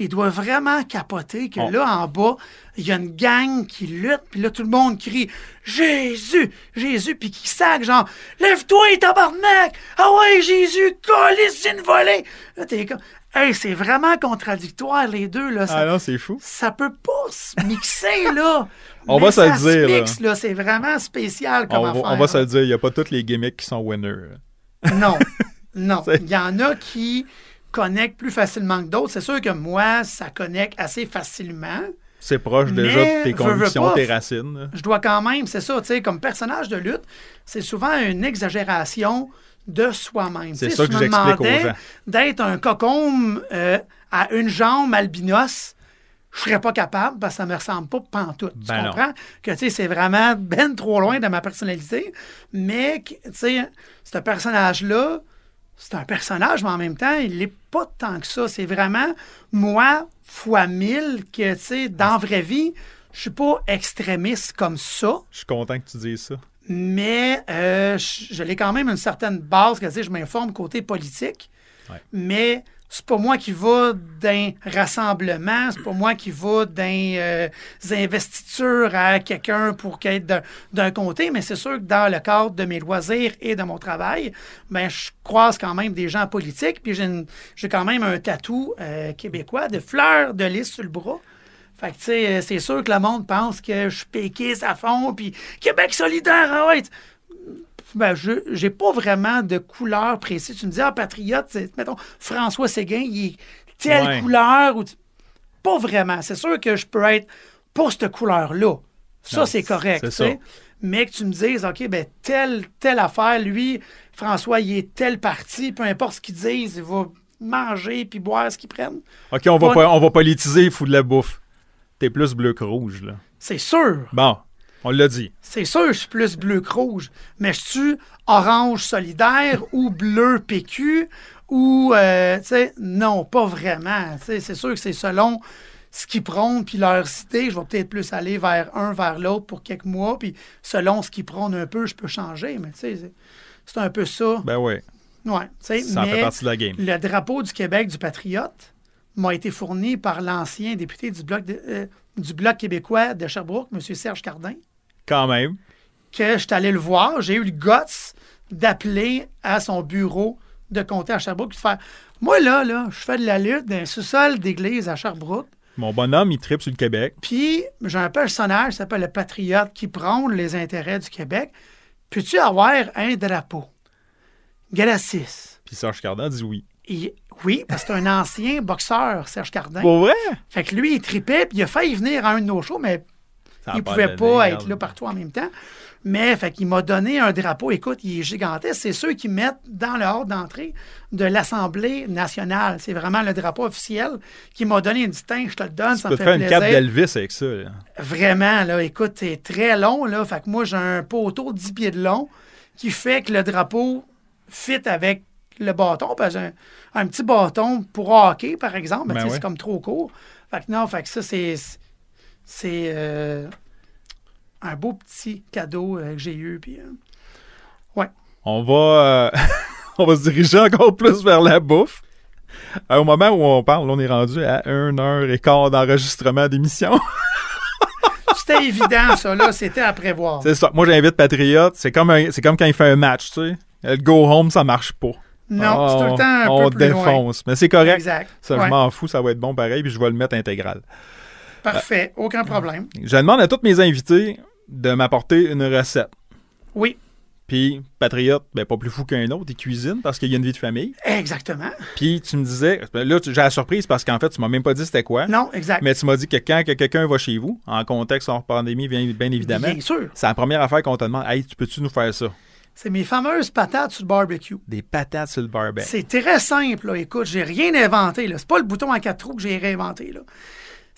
[SPEAKER 2] il doit vraiment capoter que là, en bas, il y a une gang qui lutte, puis là, tout le monde crie Jésus, Jésus, puis qui sac, genre Lève-toi, tabarnak! Ah ouais, Jésus, colisse une volée! Là, t'es comme. Hey, c'est vraiment contradictoire, les deux, là.
[SPEAKER 1] ah non, c'est fou.
[SPEAKER 2] Ça peut pas se mixer, là.
[SPEAKER 1] on va se le
[SPEAKER 2] dire, là. C'est vraiment spécial comme
[SPEAKER 1] on,
[SPEAKER 2] affaire.
[SPEAKER 1] On va se le dire, il n'y a pas toutes les gimmicks qui sont winners.
[SPEAKER 2] Non. Non. Il y en a qui connectent plus facilement que d'autres. C'est sûr que moi, ça connecte assez facilement.
[SPEAKER 1] C'est proche déjà de tes convictions, tes racines.
[SPEAKER 2] Je dois quand même, c'est ça, tu sais, comme personnage de lutte, c'est souvent une exagération de soi-même.
[SPEAKER 1] C'est ça que j'explique aux gens.
[SPEAKER 2] D'être un cocon euh, à une jambe albinos, je serais pas capable parce que ça me ressemble pas pantoute. tu ben comprends? Que, tu sais, c'est vraiment ben trop loin de ma personnalité. Mais, tu sais, ce personnage-là, c'est un personnage, mais en même temps, il n'est pas tant que ça. C'est vraiment moi fois mille que, tu sais, dans la vraie vie, je suis pas extrémiste comme ça.
[SPEAKER 1] Je suis content que tu dises ça.
[SPEAKER 2] Mais euh, je, l'ai quand même une certaine base, que, tu sais, je m'informe côté politique. Mais c'est pas moi qui va d'un rassemblement, c'est pas moi qui va d'un euh, investitures à quelqu'un pour qu'il d'un côté, mais c'est sûr que dans le cadre de mes loisirs et de mon travail, ben je croise quand même des gens politiques, puis j'ai quand même un tatou euh, québécois de fleurs de lys sur le bras. Fait que, tu sais, c'est sûr que le monde pense que je suis péquiste à fond, puis Québec solidaire, ah ouais Ben, je j'ai pas vraiment de couleur précise. Tu me dis, ah, patriote, c'est, mettons, François Séguin, il est telle
[SPEAKER 1] Ouais.
[SPEAKER 2] couleur. Ou Pas vraiment. C'est sûr que je peux être pour cette couleur-là. Ça, c'est correct.
[SPEAKER 1] ça.
[SPEAKER 2] Mais que tu me dises, OK, ben, telle, telle affaire, lui, François, il est tel parti, peu importe ce qu'ils disent, il va manger puis boire ce qu'ils prennent.
[SPEAKER 1] OK, on va,
[SPEAKER 2] pas,
[SPEAKER 1] on va politiser, il faut de la bouffe. T'es plus bleu que rouge, là.
[SPEAKER 2] C'est sûr.
[SPEAKER 1] Bon, on l'a dit.
[SPEAKER 2] C'est sûr, je suis plus bleu que rouge. Mais je suis orange solidaire ou bleu PQ ou, euh, tu sais, non, pas vraiment. C'est sûr que c'est selon ce qu'ils prônent puis leur idée. Je vais peut-être plus aller vers un, vers l'autre pour quelques mois. Puis selon ce qu'ils prônent un peu, je peux changer. Mais tu sais, c'est- un peu ça.
[SPEAKER 1] Ben oui,
[SPEAKER 2] Ouais,
[SPEAKER 1] ça fait partie de la game.
[SPEAKER 2] le drapeau du Québec du Patriote m'a été fourni par l'ancien député du Bloc, de- euh, du bloc québécois de Sherbrooke, M. Serge Cardin
[SPEAKER 1] Quand même.
[SPEAKER 2] que je suis allé le voir. J'ai eu le guts d'appeler à son bureau de comté à Sherbrooke et de faire Moi, là, là, je fais de la lutte dans un sous-sol d'église à Sherbrooke.
[SPEAKER 1] Mon bonhomme, il tripe sur le Québec.
[SPEAKER 2] Puis, j'ai un personnage qui s'appelle le Patriote qui prône les intérêts du Québec. Peux-tu avoir un drapeau? Gratis.
[SPEAKER 1] Puis Serge Cardin dit oui.
[SPEAKER 2] Et- oui, parce que c'est un ancien boxeur, Serge Cardin.
[SPEAKER 1] Pour vrai?
[SPEAKER 2] Fait que lui, il tripait, puis il a failli venir à un de nos shows, mais
[SPEAKER 1] Ça
[SPEAKER 2] il pouvait
[SPEAKER 1] donné,
[SPEAKER 2] pas
[SPEAKER 1] regarde.
[SPEAKER 2] être là partout en même temps. Mais fait qu'il m'a donné un drapeau. Écoute, il est gigantesque. C'est ceux qui mettent dans le hall d'entrée de l'Assemblée nationale. C'est vraiment le drapeau officiel qui m'a donné. Dit Tiens, je te le donne,
[SPEAKER 1] Tu
[SPEAKER 2] ça
[SPEAKER 1] peux
[SPEAKER 2] me fait
[SPEAKER 1] faire une cape
[SPEAKER 2] plaisir.
[SPEAKER 1] d'Elvis avec ça. là.
[SPEAKER 2] Vraiment, là, écoute, c'est très long. Là. Fait que moi, j'ai un poteau de 10 pieds de long qui fait que le drapeau fit avec le bâton. Parce un, un petit bâton pour hockey, par exemple. Ben,
[SPEAKER 1] Ben ouais.
[SPEAKER 2] C'est comme trop court. Fait que non, fait que ça, c'est. C'est euh, un beau petit cadeau euh, que j'ai eu. Puis, euh,
[SPEAKER 1] On va, on va se diriger encore plus vers la bouffe. Au moment où on parle, on est rendu à 1 heure et quart d'enregistrement d'émission.
[SPEAKER 2] C'était évident, ça, là. C'était à prévoir.
[SPEAKER 1] c'est ça. Moi, j'invite Patriote. C'est comme, un- comme quand il fait un match, tu sais. Le go home, ça marche pas.
[SPEAKER 2] Non, c'est tout le temps un
[SPEAKER 1] on
[SPEAKER 2] peu plus loin.
[SPEAKER 1] défonce. Mais c'est correct.
[SPEAKER 2] Exact.
[SPEAKER 1] Ça,
[SPEAKER 2] Ouais.
[SPEAKER 1] je m'en fous, ça va être bon pareil, puis je vais le mettre intégral.
[SPEAKER 2] Parfait. Aucun problème.
[SPEAKER 1] Je demande à tous mes invités de m'apporter une recette.
[SPEAKER 2] Oui,
[SPEAKER 1] Puis, Patriote, ben, pas plus fou qu'un autre, il cuisine parce qu'il y a une vie de famille.
[SPEAKER 2] exactement.
[SPEAKER 1] Puis, tu me disais, là, j'ai la surprise parce qu'en fait, tu m'as même pas dit c'était quoi.
[SPEAKER 2] Non, exact.
[SPEAKER 1] Mais tu m'as dit que quand que quelqu'un va chez vous, en contexte hors pandémie, bien, bien évidemment,
[SPEAKER 2] Bien sûr.
[SPEAKER 1] c'est la première affaire qu'on te demande. Hey, tu peux-tu nous faire ça?
[SPEAKER 2] C'est mes fameuses patates sur le barbecue.
[SPEAKER 1] Des patates sur le barbecue.
[SPEAKER 2] C'est très simple. Là. Écoute, j'ai rien inventé. là. C'est pas le bouton à quatre trous que j'ai réinventé. là.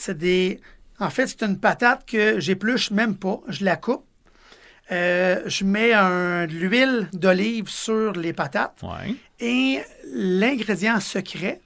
[SPEAKER 2] C'est des. En fait, c'est une patate que j'épluche même pas. Je la coupe. Euh, je mets un, de l'huile d'olive sur les patates.
[SPEAKER 1] Ouais.
[SPEAKER 2] Et l'ingrédient secret,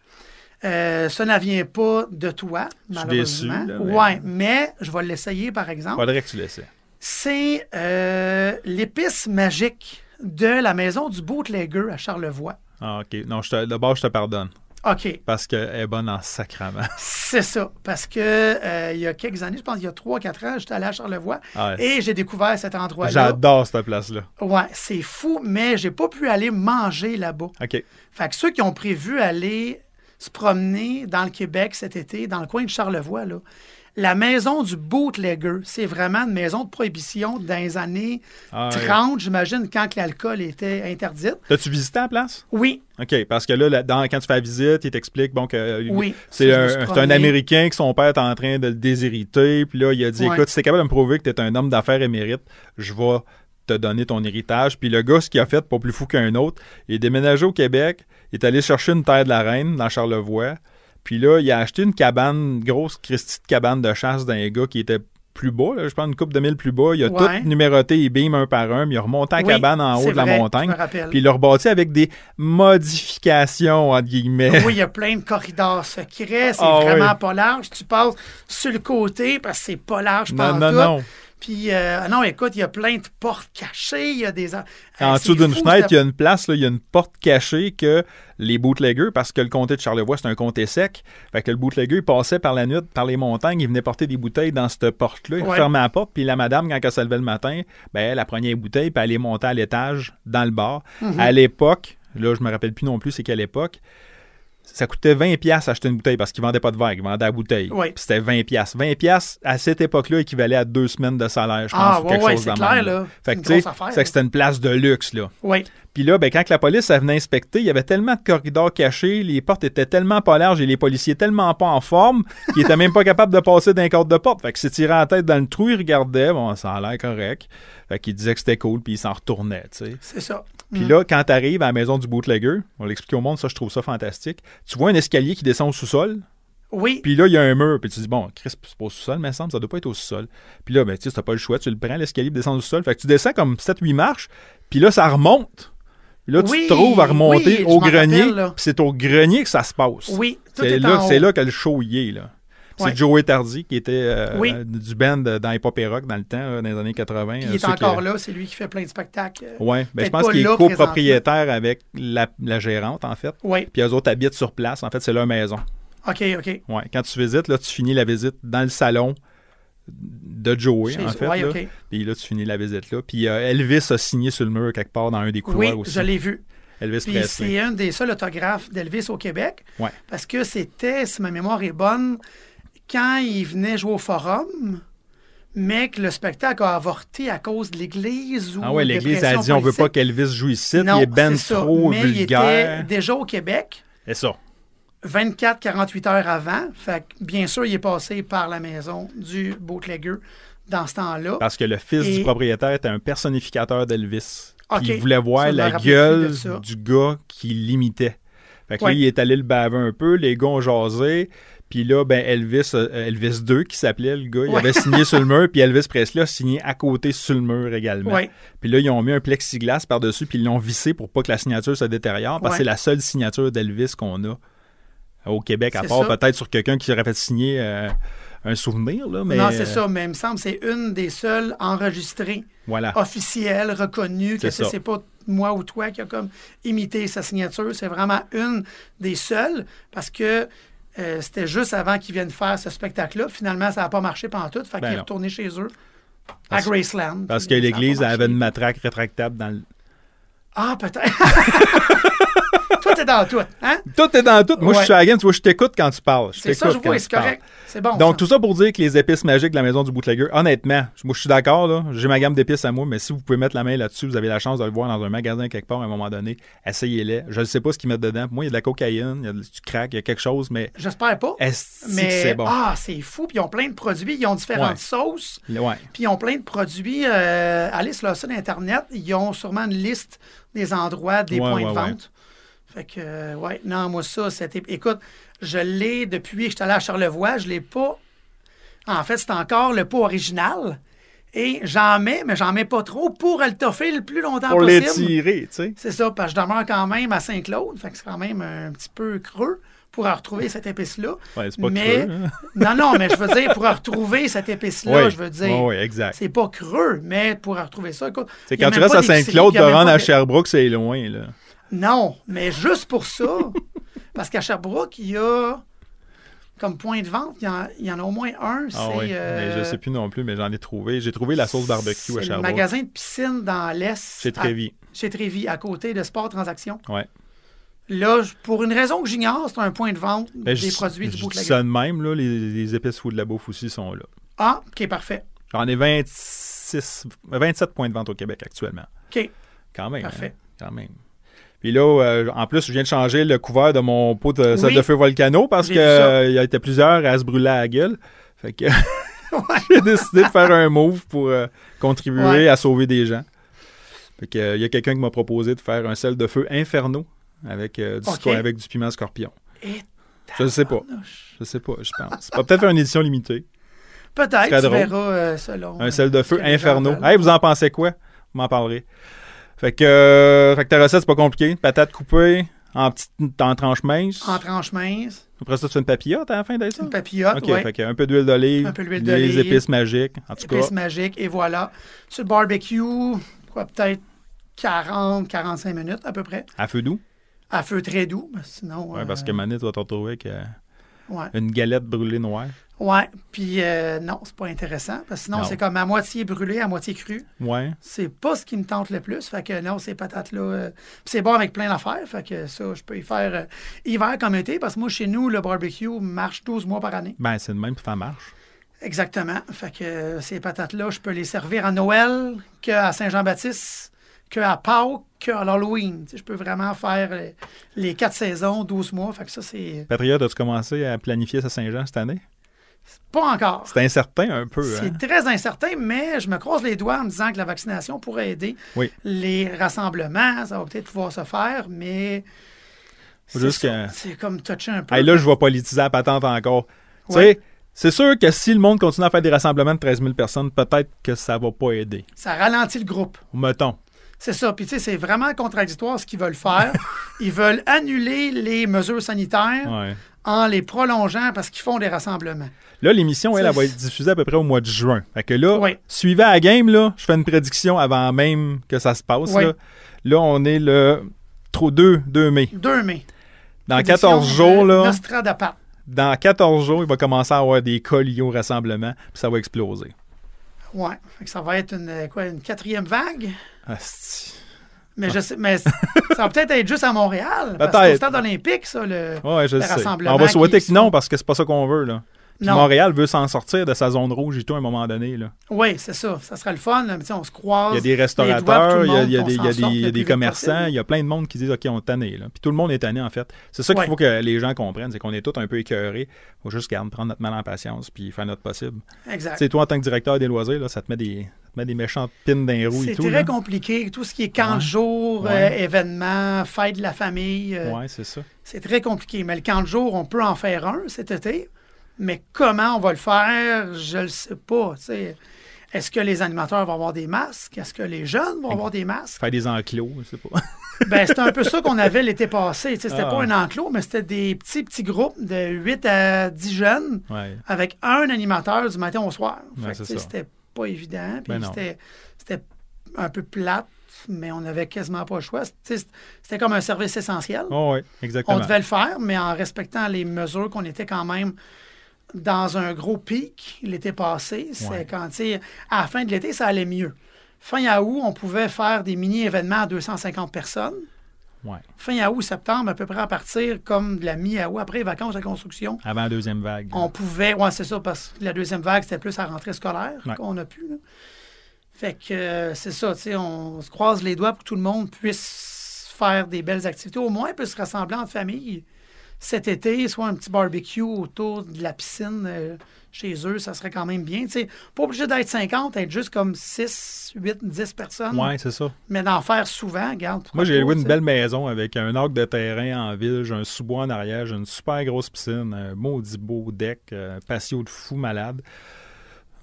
[SPEAKER 2] euh, ça ne vient pas de toi, malheureusement.
[SPEAKER 1] déçu, là, mais-
[SPEAKER 2] Ouais, mais je vais l'essayer, par exemple.
[SPEAKER 1] Faudrait que tu laissais.
[SPEAKER 2] C'est euh, l'épice magique de la maison du bootlegger à Charlevoix.
[SPEAKER 1] Ah, OK. Non, d'abord, je te pardonne.
[SPEAKER 2] OK,
[SPEAKER 1] Parce qu'elle est bonne en sacrament.
[SPEAKER 2] c'est ça. Parce que euh, il y a quelques années, je pense qu'il y a 3-4 ans, j'étais allé à Charlevoix
[SPEAKER 1] Ah,
[SPEAKER 2] et j'ai découvert cet endroit-là.
[SPEAKER 1] J'adore cette place-là.
[SPEAKER 2] Ouais, c'est fou, mais j'ai pas pu aller manger là-bas.
[SPEAKER 1] OK.
[SPEAKER 2] Fait que ceux qui ont prévu aller se promener dans le Québec cet été, dans le coin de Charlevoix, là, la maison du bootlegger, c'est vraiment une maison de prohibition dans les années
[SPEAKER 1] Ah, ouais.
[SPEAKER 2] 30, j'imagine, quand l'alcool était interdit.
[SPEAKER 1] T'as-tu visité la place?
[SPEAKER 2] Oui,
[SPEAKER 1] OK, parce que là, là, dans- quand tu fais la visite, il t'explique bon, que euh,
[SPEAKER 2] Oui,
[SPEAKER 1] c'est un. Américain que son père est en train de le déshériter. Puis là, il a dit
[SPEAKER 2] Ouais.
[SPEAKER 1] Écoute, si t'es capable de me prouver que t'es un homme d'affaires émérite, je vais te donner ton héritage. Puis le gars, ce qu'il a fait, pas plus fou qu'un autre, il est déménagé au Québec, il est allé chercher une terre de la reine dans Charlevoix. Puis là, il a acheté une cabane, une grosse Christie de cabane de chasse d'un gars qui était plus bas, là, je pense une coupe de mille plus bas. Il a
[SPEAKER 2] Ouais.
[SPEAKER 1] tout numéroté les beams un par un, puis il a remonté la
[SPEAKER 2] Oui,
[SPEAKER 1] cabane en haut de la montagne. Puis il l'a rebâti avec des modifications, entre guillemets.
[SPEAKER 2] oui, il y a plein de corridors secrets, c'est
[SPEAKER 1] Ah,
[SPEAKER 2] vraiment
[SPEAKER 1] oui.
[SPEAKER 2] pas large. Tu passes sur le côté parce que c'est pas large
[SPEAKER 1] Non, non, non.
[SPEAKER 2] Puis, euh, non, écoute, il y a plein de portes cachées, il y a des...
[SPEAKER 1] En
[SPEAKER 2] Euh,
[SPEAKER 1] dessous d'une fenêtre, il y a une place, là, il y a une porte cachée que les bootleggers, parce que le comté de Charlevoix, c'est un comté sec, fait que le bootlegger, il passait par la nuit, par les montagnes, il venait porter des bouteilles dans cette porte-là, il
[SPEAKER 2] Ouais.
[SPEAKER 1] fermait la porte, puis la madame, quand elle se levait le matin, ben, elle, elle prenait les bouteilles, puis elle les montait à l'étage, dans le bar.
[SPEAKER 2] Mhm.
[SPEAKER 1] À l'époque, là, je me rappelle plus non plus c'est quelle époque, ça coûtait 20 pièces acheter une bouteille parce qu'ils vendaient pas de verre, ils vendaient la bouteille.
[SPEAKER 2] Oui.
[SPEAKER 1] Puis c'était 20 pièces. 20 pièces à cette époque-là équivalait à deux semaines de salaire, je pense,
[SPEAKER 2] Ah,
[SPEAKER 1] ou
[SPEAKER 2] ouais,
[SPEAKER 1] quelque
[SPEAKER 2] ouais,
[SPEAKER 1] chose de
[SPEAKER 2] clair, là.
[SPEAKER 1] Fait
[SPEAKER 2] C'est
[SPEAKER 1] que tu sais, c'était une place de luxe là.
[SPEAKER 2] Oui.
[SPEAKER 1] Puis là, ben, quand la police elle venait inspecter, il y avait tellement de corridors cachés, les portes étaient tellement pas larges et les policiers tellement pas en forme qu'ils étaient même pas capables de passer d'un cadre de porte. Fait que tiré la tête dans le trou, il regardait, bon, ça a l'air correct. Fait qu'il disait que c'était cool, puis il s'en retournait, tu sais.
[SPEAKER 2] C'est ça.
[SPEAKER 1] Puis
[SPEAKER 2] Mm.
[SPEAKER 1] là, quand t'arrives à la maison du bootlegger, on l'explique au monde, ça, je trouve ça fantastique. Tu vois un escalier qui descend au sous-sol,
[SPEAKER 2] Oui.
[SPEAKER 1] puis là, il y a un mur, puis tu dis, bon, Chris, c'est pas au sous-sol, mais semble, ça doit pas être au sous-sol. Puis là, ben, tu sais, t'as pas le choix, tu le prends, l'escalier, puis descends au sous-sol. Fait que tu descends comme 7-8 marches, puis là, ça remonte. Puis là, tu
[SPEAKER 2] Oui,
[SPEAKER 1] te trouves à remonter
[SPEAKER 2] oui,
[SPEAKER 1] au grenier, c'est au grenier que ça se passe.
[SPEAKER 2] Oui. Tout
[SPEAKER 1] C'est
[SPEAKER 2] est
[SPEAKER 1] là,
[SPEAKER 2] en
[SPEAKER 1] là que le show y est, là. C'est. Joey Tardy qui était euh,
[SPEAKER 2] Oui.
[SPEAKER 1] du band dans Hip Hop et Rock dans le temps, là, dans les années 80.
[SPEAKER 2] Puis
[SPEAKER 1] euh,
[SPEAKER 2] il est
[SPEAKER 1] ceux qui-
[SPEAKER 2] encore là. C'est lui qui fait plein de spectacles. euh,
[SPEAKER 1] Ouais, ben, je pense qu'il est copropriétaire avec la, la gérante, en fait.
[SPEAKER 2] Oui.
[SPEAKER 1] Puis eux autres habitent sur place. En fait, c'est leur maison.
[SPEAKER 2] OK, OK.
[SPEAKER 1] Ouais. Quand tu visites, là, tu finis la visite dans le salon de Joey,
[SPEAKER 2] Chez-
[SPEAKER 1] en fait.
[SPEAKER 2] ouais,
[SPEAKER 1] là.
[SPEAKER 2] OK.
[SPEAKER 1] Puis là, tu finis la visite là. Puis euh, Elvis a signé sur le mur quelque part dans un des
[SPEAKER 2] Oui,
[SPEAKER 1] couloirs aussi.
[SPEAKER 2] je l'ai vu.
[SPEAKER 1] Elvis
[SPEAKER 2] Puis
[SPEAKER 1] Presley.
[SPEAKER 2] c'est un des seuls autographes d'Elvis au Québec.
[SPEAKER 1] Ouais.
[SPEAKER 2] Parce que c'était, si ma mémoire est bonne, quand il venait jouer au forum, mais que le spectacle a avorté à cause de l'Église ou
[SPEAKER 1] Ah ouais, l'Église a dit on veut pas qu'Elvis joue ici,
[SPEAKER 2] Non,
[SPEAKER 1] il est ben
[SPEAKER 2] c'est ça.
[SPEAKER 1] trop
[SPEAKER 2] mais il
[SPEAKER 1] vulgaire.
[SPEAKER 2] était déjà au Québec.
[SPEAKER 1] C'est ça.
[SPEAKER 2] 24-48 heures avant. Fait que, bien sûr, il est passé par la maison du bootlegger dans ce temps-là.
[SPEAKER 1] Parce que le fils
[SPEAKER 2] Et-
[SPEAKER 1] du propriétaire était un personnificateur d'Elvis.
[SPEAKER 2] Ok.
[SPEAKER 1] Puis Il voulait voir
[SPEAKER 2] Ça,
[SPEAKER 1] la gueule du gars qui l'imitait. Fait que
[SPEAKER 2] Ouais.
[SPEAKER 1] là, il est allé le baver un peu, les gars ont jasé. Puis là, ben Elvis, euh, Elvis 2 qui s'appelait le gars, il
[SPEAKER 2] Ouais.
[SPEAKER 1] avait signé sur le mur, puis Elvis Presley a signé à côté sur le mur également.
[SPEAKER 2] Ouais.
[SPEAKER 1] Puis là, ils ont mis un plexiglas par-dessus, puis ils l'ont vissé pour pas que la signature se détériore, parce que
[SPEAKER 2] Ouais.
[SPEAKER 1] c'est la seule signature d'Elvis qu'on a au Québec, à part peut-être sur quelqu'un qui aurait fait signer euh, un souvenir. Là, mais,
[SPEAKER 2] non, c'est
[SPEAKER 1] euh,
[SPEAKER 2] ça, mais il me semble que c'est une des seules enregistrées,
[SPEAKER 1] Voilà.
[SPEAKER 2] officielles, reconnues, que
[SPEAKER 1] c'est
[SPEAKER 2] pas moi ou toi qui a comme imité sa signature. C'est vraiment une des seules parce que euh, c'était juste avant qu'ils viennent faire ce spectacle-là. Finalement, ça n'a pas marché pendant tout. Fait
[SPEAKER 1] Ben
[SPEAKER 2] qu'il est
[SPEAKER 1] non.
[SPEAKER 2] retourné chez eux à
[SPEAKER 1] Parce-
[SPEAKER 2] Graceland.
[SPEAKER 1] Parce que l'Église avait une matraque rétractable dans le...
[SPEAKER 2] Ah, peut-être. tout est dans tout. Hein?
[SPEAKER 1] Tout est dans tout. Moi, je suis à la game, tu vois, je t'écoute quand tu parles.
[SPEAKER 2] C'est ça, je vois, c'est correct. C'est bon.
[SPEAKER 1] Donc,
[SPEAKER 2] ça.
[SPEAKER 1] tout ça pour dire que les épices magiques de la maison du bootlegger, honnêtement, moi, je suis d'accord, là. J'ai ma gamme d'épices à moi, mais si vous pouvez mettre la main là-dessus, vous avez la chance de le voir dans un magasin quelque part à un moment donné, essayez-les. Je ne sais pas ce qu'ils mettent dedans. Moi, il y a de la cocaïne, il y a du crack, il y a quelque chose, mais
[SPEAKER 2] J'espère pas.
[SPEAKER 1] est-ce que
[SPEAKER 2] Mais
[SPEAKER 1] c'est bon?
[SPEAKER 2] ah, c'est fou. Puis ils ont plein de produits. Ils ont différentes
[SPEAKER 1] Ouais.
[SPEAKER 2] sauces.
[SPEAKER 1] Ouais.
[SPEAKER 2] Puis ils ont plein de produits. Euh, allez sur leur site Internet. Ils ont sûrement une liste des endroits, des
[SPEAKER 1] Ouais,
[SPEAKER 2] points de vente. Fait que, euh, ouais, non, moi, ça, c'était. Écoute, je l'ai depuis que j'étais allé à Charlevoix. Je l'ai pas. En fait, c'est encore le pot original. Et j'en mets, mais j'en mets pas trop pour le toffer le plus longtemps
[SPEAKER 1] Pour
[SPEAKER 2] possible.
[SPEAKER 1] l'étirer, tu sais.
[SPEAKER 2] C'est ça, parce que je demeure quand même à Saint-Claude. Fait que c'est quand même un petit peu creux pour en retrouver cette épice-là.
[SPEAKER 1] Ouais, c'est pas
[SPEAKER 2] mais,
[SPEAKER 1] creux, hein.
[SPEAKER 2] Non, non, mais je veux dire, pour retrouver cette épice-là,
[SPEAKER 1] Oui.
[SPEAKER 2] je veux dire.
[SPEAKER 1] Ouais, exact.
[SPEAKER 2] C'est pas creux, mais pour en retrouver ça, écoute.
[SPEAKER 1] C'est quand tu restes à Saint-Claude, te rendre à Sherbrooke, c'est loin, là.
[SPEAKER 2] Non, mais juste pour ça, parce qu'à Sherbrooke, il y a comme point de vente, il y en, il y en a au moins un.
[SPEAKER 1] Ah oui,
[SPEAKER 2] euh,
[SPEAKER 1] mais je sais plus non plus, mais j'en ai trouvé. J'ai trouvé la sauce barbecue
[SPEAKER 2] c'est
[SPEAKER 1] à
[SPEAKER 2] le
[SPEAKER 1] Sherbrooke.
[SPEAKER 2] magasin de piscine dans l'Est.
[SPEAKER 1] Chez
[SPEAKER 2] à-
[SPEAKER 1] Trévis.
[SPEAKER 2] Chez à côté de Sport Transactions.
[SPEAKER 1] Ouais.
[SPEAKER 2] Là, pour une raison que j'ignore, c'est un point de vente
[SPEAKER 1] Ben,
[SPEAKER 2] des
[SPEAKER 1] je-
[SPEAKER 2] produits du
[SPEAKER 1] je dis ça de même, là, les, les épices fous de la bouffe aussi sont là.
[SPEAKER 2] Ah, OK, parfait.
[SPEAKER 1] J'en ai 26, 27 points de vente au Québec actuellement.
[SPEAKER 2] OK,
[SPEAKER 1] Quand même.
[SPEAKER 2] Parfait.
[SPEAKER 1] hein, quand même. Puis là, euh, en plus, je viens de changer le couvert de mon pot de sel
[SPEAKER 2] Oui.
[SPEAKER 1] de feu volcano parce qu'il
[SPEAKER 2] ça.
[SPEAKER 1] y a été plusieurs à se brûler à la gueule. Fait que j'ai décidé de faire un move pour euh, contribuer
[SPEAKER 2] Ouais.
[SPEAKER 1] à sauver des gens. Fait que, euh, il y a quelqu'un qui m'a proposé de faire un sel de feu inferno avec, euh, du, avec piment scorpion.
[SPEAKER 2] Et
[SPEAKER 1] Je ne sais pas. Je sais pas, je pense. Peut-être une édition limitée.
[SPEAKER 2] Peut-être, tu verras euh, selon.
[SPEAKER 1] Un sel de feu inferno. Hey, vous en pensez quoi? Vous m'en parlerez. Fait que, euh, fait que ta recette, c'est pas compliqué. Patates coupées en petites en tranches minces.
[SPEAKER 2] En tranches minces,
[SPEAKER 1] Après ça, tu fais une papillote à la fin ça?
[SPEAKER 2] une papillote,
[SPEAKER 1] OK,
[SPEAKER 2] ouais.
[SPEAKER 1] fait que un peu d'huile d'olive,
[SPEAKER 2] Un peu d'huile
[SPEAKER 1] des épices magiques. En tout
[SPEAKER 2] épices
[SPEAKER 1] cas,
[SPEAKER 2] magiques, et voilà. Sur le barbecue, quoi, peut-être 40, 45 minutes à peu près.
[SPEAKER 1] à feu doux?
[SPEAKER 2] À feu très doux, sinon.
[SPEAKER 1] Ouais,
[SPEAKER 2] euh,
[SPEAKER 1] parce que Manette va te retrouver avec euh,
[SPEAKER 2] ouais.
[SPEAKER 1] une galette brûlée noire.
[SPEAKER 2] Ouais, puis euh, non, c'est pas intéressant, parce que sinon,
[SPEAKER 1] Non.
[SPEAKER 2] c'est comme à moitié brûlé, à moitié cru.
[SPEAKER 1] Ouais.
[SPEAKER 2] C'est pas ce qui me tente le plus. Fait que non, ces patates-là. euh, puis c'est bon avec plein d'affaires. Fait que ça, je peux y faire euh, hiver comme été. Parce que moi, chez nous, le barbecue marche 12 mois par année.
[SPEAKER 1] Ben, c'est de même, puis ça marche.
[SPEAKER 2] Exactement. Fait que euh, ces patates-là, je peux les servir à Noël, qu'à Saint-Jean-Baptiste, qu'à Pâques, qu'à l'Halloween. Tu sais, je peux vraiment faire les quatre saisons, 12 mois. Fait que ça, c'est
[SPEAKER 1] Patriote, as-tu commencé à planifier sa Saint-Jean cette année?
[SPEAKER 2] Pas encore.
[SPEAKER 1] C'est incertain un peu. hein?
[SPEAKER 2] C'est très incertain, mais je me croise les doigts en me disant que la vaccination pourrait aider.
[SPEAKER 1] Oui.
[SPEAKER 2] Les rassemblements, ça va peut-être pouvoir se faire, mais c'est
[SPEAKER 1] que-
[SPEAKER 2] comme toucher un peu.
[SPEAKER 1] Hey, là, je vais politiser la patente encore. Tu sais, c'est sûr que si le monde continue à faire des rassemblements de 13 000 personnes, peut-être que ça va pas aider.
[SPEAKER 2] Ça ralentit le groupe.
[SPEAKER 1] Mettons.
[SPEAKER 2] C'est ça. Puis, tu sais, c'est vraiment contradictoire ce qu'ils veulent faire. Ils veulent annuler les mesures sanitaires
[SPEAKER 1] Ouais.
[SPEAKER 2] En les prolongeant parce qu'ils font des rassemblements.
[SPEAKER 1] Là, l'émission, elle, elle va être diffusée à peu près au mois de juin. Fait que là,
[SPEAKER 2] Oui.
[SPEAKER 1] suivez à la game, là, je fais une prédiction avant même que ça se passe.
[SPEAKER 2] Oui.
[SPEAKER 1] Là. Là, on est le trop 2, 2 mai.
[SPEAKER 2] 2 mai.
[SPEAKER 1] Dans
[SPEAKER 2] Prédiction
[SPEAKER 1] 14 jours, là, dans 14 jours, il va commencer à avoir des cas liés au rassemblement, puis ça va exploser.
[SPEAKER 2] Ouais. Fait que ça va être une, quoi, une quatrième vague?
[SPEAKER 1] Asti.
[SPEAKER 2] Mais je sais, mais ça va peut-être être juste à Montréal. Parce que
[SPEAKER 1] Peut-être.
[SPEAKER 2] au stade olympique, ça, le.
[SPEAKER 1] Ouais, je
[SPEAKER 2] Le
[SPEAKER 1] sais.
[SPEAKER 2] rassemblement
[SPEAKER 1] On va souhaiter
[SPEAKER 2] qui
[SPEAKER 1] que non, parce que c'est pas ça qu'on veut, là. Puis
[SPEAKER 2] Non.
[SPEAKER 1] Montréal veut s'en sortir de sa zone rouge et tout à un moment donné, là.
[SPEAKER 2] Oui, c'est ça. Ça sera le fun. là. On se croise.
[SPEAKER 1] Il y a des restaurateurs, il y a, il y a des, il y a des- y a commerçants,
[SPEAKER 2] possible.
[SPEAKER 1] il y a plein de monde qui disent OK, on est tanné. Là. Puis tout le monde est tanné, en fait. C'est ça qu'il
[SPEAKER 2] Ouais.
[SPEAKER 1] faut que les gens comprennent, c'est qu'on est tous un peu écœurés. Il faut juste garder, prendre notre mal en patience puis faire notre possible. Tu
[SPEAKER 2] Exact.
[SPEAKER 1] sais, toi, en tant que directeur des loisirs, là, ça te met des, te met des méchantes pins dans les roues et
[SPEAKER 2] C'est
[SPEAKER 1] tout.
[SPEAKER 2] très
[SPEAKER 1] là.
[SPEAKER 2] compliqué. Tout ce qui est camp de jour,
[SPEAKER 1] Ouais.
[SPEAKER 2] euh, événements, fête de la famille, euh,
[SPEAKER 1] Ouais, c'est ça.
[SPEAKER 2] c'est très compliqué. Mais le camp de jour, on peut en faire un cet été. Mais comment on va le faire, je le sais pas. Est-ce que les animateurs vont avoir des masques? Est-ce que les jeunes vont avoir des masques?
[SPEAKER 1] Faire des enclos, je sais pas.
[SPEAKER 2] Ben, c'était un peu ça qu'on avait l'été passé. C'était
[SPEAKER 1] Ah.
[SPEAKER 2] pas un enclos, mais c'était des petits, petits groupes de 8 à 10 jeunes
[SPEAKER 1] ouais.
[SPEAKER 2] avec un animateur du matin au soir.
[SPEAKER 1] Ouais, c'est.
[SPEAKER 2] C'était pas évident. Puis
[SPEAKER 1] Ben
[SPEAKER 2] c'était, c'était un peu plate, mais on avait quasiment pas le choix. C'était comme un service essentiel.
[SPEAKER 1] Oh, exactement.
[SPEAKER 2] On devait le faire, mais en respectant les mesures qu'on était quand même dans un gros pic l'été passé. C'est
[SPEAKER 1] Ouais.
[SPEAKER 2] quand, tu sais, à la fin de l'été, ça allait mieux. Fin août, on pouvait faire des mini-événements à 250 personnes.
[SPEAKER 1] Ouais.
[SPEAKER 2] Fin août, septembre, à peu près à partir comme de la mi-août, après les vacances de construction,
[SPEAKER 1] Avant la deuxième vague.
[SPEAKER 2] on pouvait. Ouais, c'est ça, parce que la deuxième vague, c'était plus à rentrée scolaire
[SPEAKER 1] Ouais.
[SPEAKER 2] qu'on a pu. là. Fait que euh, c'est ça, tu sais, on se croise les doigts pour que tout le monde puisse faire des belles activités. Au moins, puisse se rassembler en famille cet été, soit un petit barbecue autour de la piscine euh, chez eux, ça serait quand même bien. Tu sais, pas obligé d'être 50, être juste comme 6, 8, 10 personnes,
[SPEAKER 1] Ouais, c'est ça.
[SPEAKER 2] mais d'en faire souvent, regarde.
[SPEAKER 1] Moi, j'ai loué une belle maison avec un arc de terrain en ville, j'ai un sous-bois en arrière, j'ai une super grosse piscine, un maudit beau deck, euh, patio de fou malade.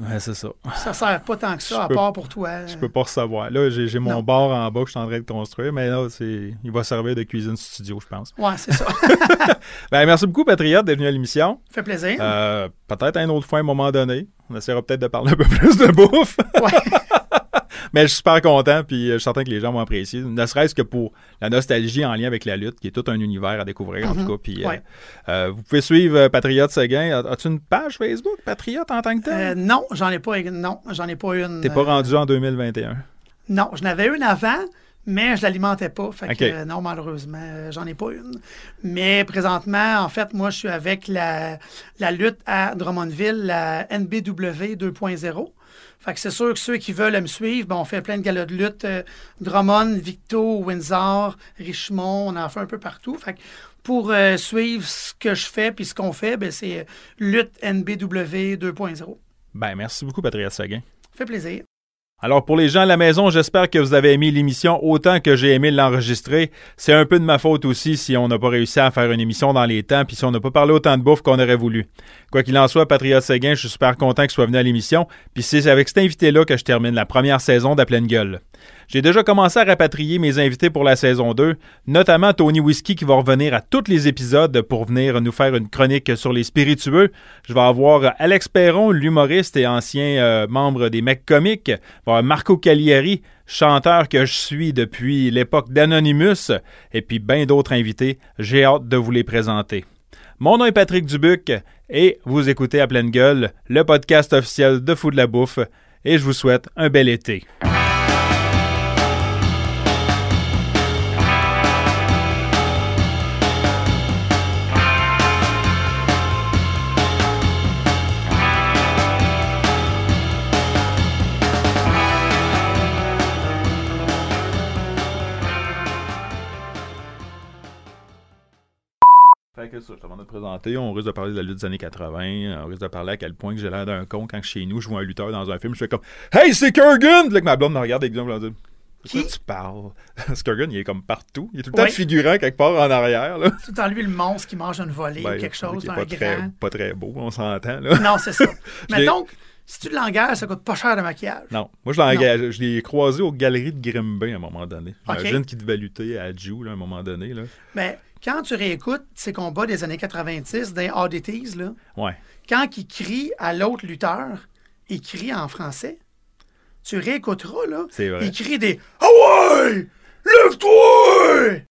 [SPEAKER 1] Ouais, c'est ça.
[SPEAKER 2] Ça sert pas tant que ça,
[SPEAKER 1] Je
[SPEAKER 2] à
[SPEAKER 1] peux-
[SPEAKER 2] part pour toi.
[SPEAKER 1] Je peux pas recevoir. Là, j'ai mon bar en bas que je suis en train de construire, mais là, c'est, il va servir de cuisine studio, je pense.
[SPEAKER 2] Ouais, c'est ça.
[SPEAKER 1] Ben, merci beaucoup, Patriote, d'être venu à l'émission.
[SPEAKER 2] fait plaisir.
[SPEAKER 1] Euh, peut-être un autre fois, à un moment donné. On essaiera peut-être de parler un peu plus de bouffe.
[SPEAKER 2] Ouais.
[SPEAKER 1] Mais je suis super content, puis euh, je suis certain que les gens vont apprécier. Ne serait-ce que pour la nostalgie en lien avec la lutte, qui est tout un univers à découvrir, en
[SPEAKER 2] Mhm.
[SPEAKER 1] tout cas. Puis, euh,
[SPEAKER 2] Ouais.
[SPEAKER 1] euh, vous pouvez suivre Patriote Seguin. As- As-tu une page Facebook, Patriote, en tant que tel?
[SPEAKER 2] Euh, non, j'en ai pas une. Non, j'en ai pas une.
[SPEAKER 1] T'es pas rendu en 2021.
[SPEAKER 2] Non, je n'avais une avant, mais je l'alimentais pas. Fait que, euh, non, malheureusement, euh, j'en ai pas une. Mais présentement, en fait, moi, je suis avec la, la lutte à Drummondville, la NBW 2.0. Fait que c'est sûr que ceux qui veulent me suivre, ben, on fait plein de galas de lutte. euh, Drummond, Victo, Windsor, Richmond, on en fait un peu partout. Fait que pour euh, suivre ce que je fais puis ce qu'on fait, ben, c'est euh, lutte NBW 2.0.
[SPEAKER 1] Ben, merci beaucoup, Patriote Seguin.
[SPEAKER 2] Fait plaisir.
[SPEAKER 1] Alors pour les gens à la maison, j'espère que vous avez aimé l'émission autant que j'ai aimé l'enregistrer. C'est un peu de ma faute aussi si on n'a pas réussi à faire une émission dans les temps, puis si on n'a pas parlé autant de bouffe qu'on aurait voulu. Quoi qu'il en soit, Patriote Séguin, je suis super content qu'il soit venu à l'émission, puis c'est avec cet invité-là que je termine la première saison d'À pleine gueule. J'ai déjà commencé à rapatrier mes invités pour la saison 2, notamment Tony Whiskey qui va revenir à tous les épisodes pour venir nous faire une chronique sur les spiritueux. Je vais avoir Alex Perron, l'humoriste et ancien euh, membre des Mecs Comiques. Marco Cagliari, chanteur que je suis depuis l'époque d'Anonymous, et puis bien d'autres invités. J'ai hâte de vous les présenter. Mon nom est Patrick Dubuc et vous écoutez à pleine gueule le podcast officiel de Fou de la Bouffe et je vous souhaite un bel été. Fait que ça, je t'avais on risque de parler de la lutte des années 80, on risque de parler à quel point que j'ai l'air d'un con quand chez nous je vois un lutteur dans un film, je fais comme Hey, c'est Kurgan! Là que ma blonde me regarde avec dit
[SPEAKER 2] Qui?
[SPEAKER 1] Tu parles? Parce que Kurgan, il est comme partout. Il est tout le temps figurant quelque part en arrière. Là.
[SPEAKER 2] Tout en lui, le monstre qui mange une volée
[SPEAKER 1] Ben,
[SPEAKER 2] ou quelque chose,
[SPEAKER 1] qui est
[SPEAKER 2] un
[SPEAKER 1] pas très,
[SPEAKER 2] grand.
[SPEAKER 1] pas très beau, on s'entend. là.
[SPEAKER 2] Non, c'est ça. Mais donc, si tu l'engages, ça coûte pas cher de maquillage?
[SPEAKER 1] Non. Moi, je l'ai engagé- je l'ai croisé aux galeries de Grimby à un moment donné. J'imagine qu'il devait lutter à Jew là, à un moment donné. Là.
[SPEAKER 2] Mais quand tu réécoutes ces combats des années 90 des Oddities, là,
[SPEAKER 1] Ouais.
[SPEAKER 2] quand il crie à l'autre lutteur, il crie en français. Tu réécouteras, là. Il crie des Ah ouais! Lève-toi!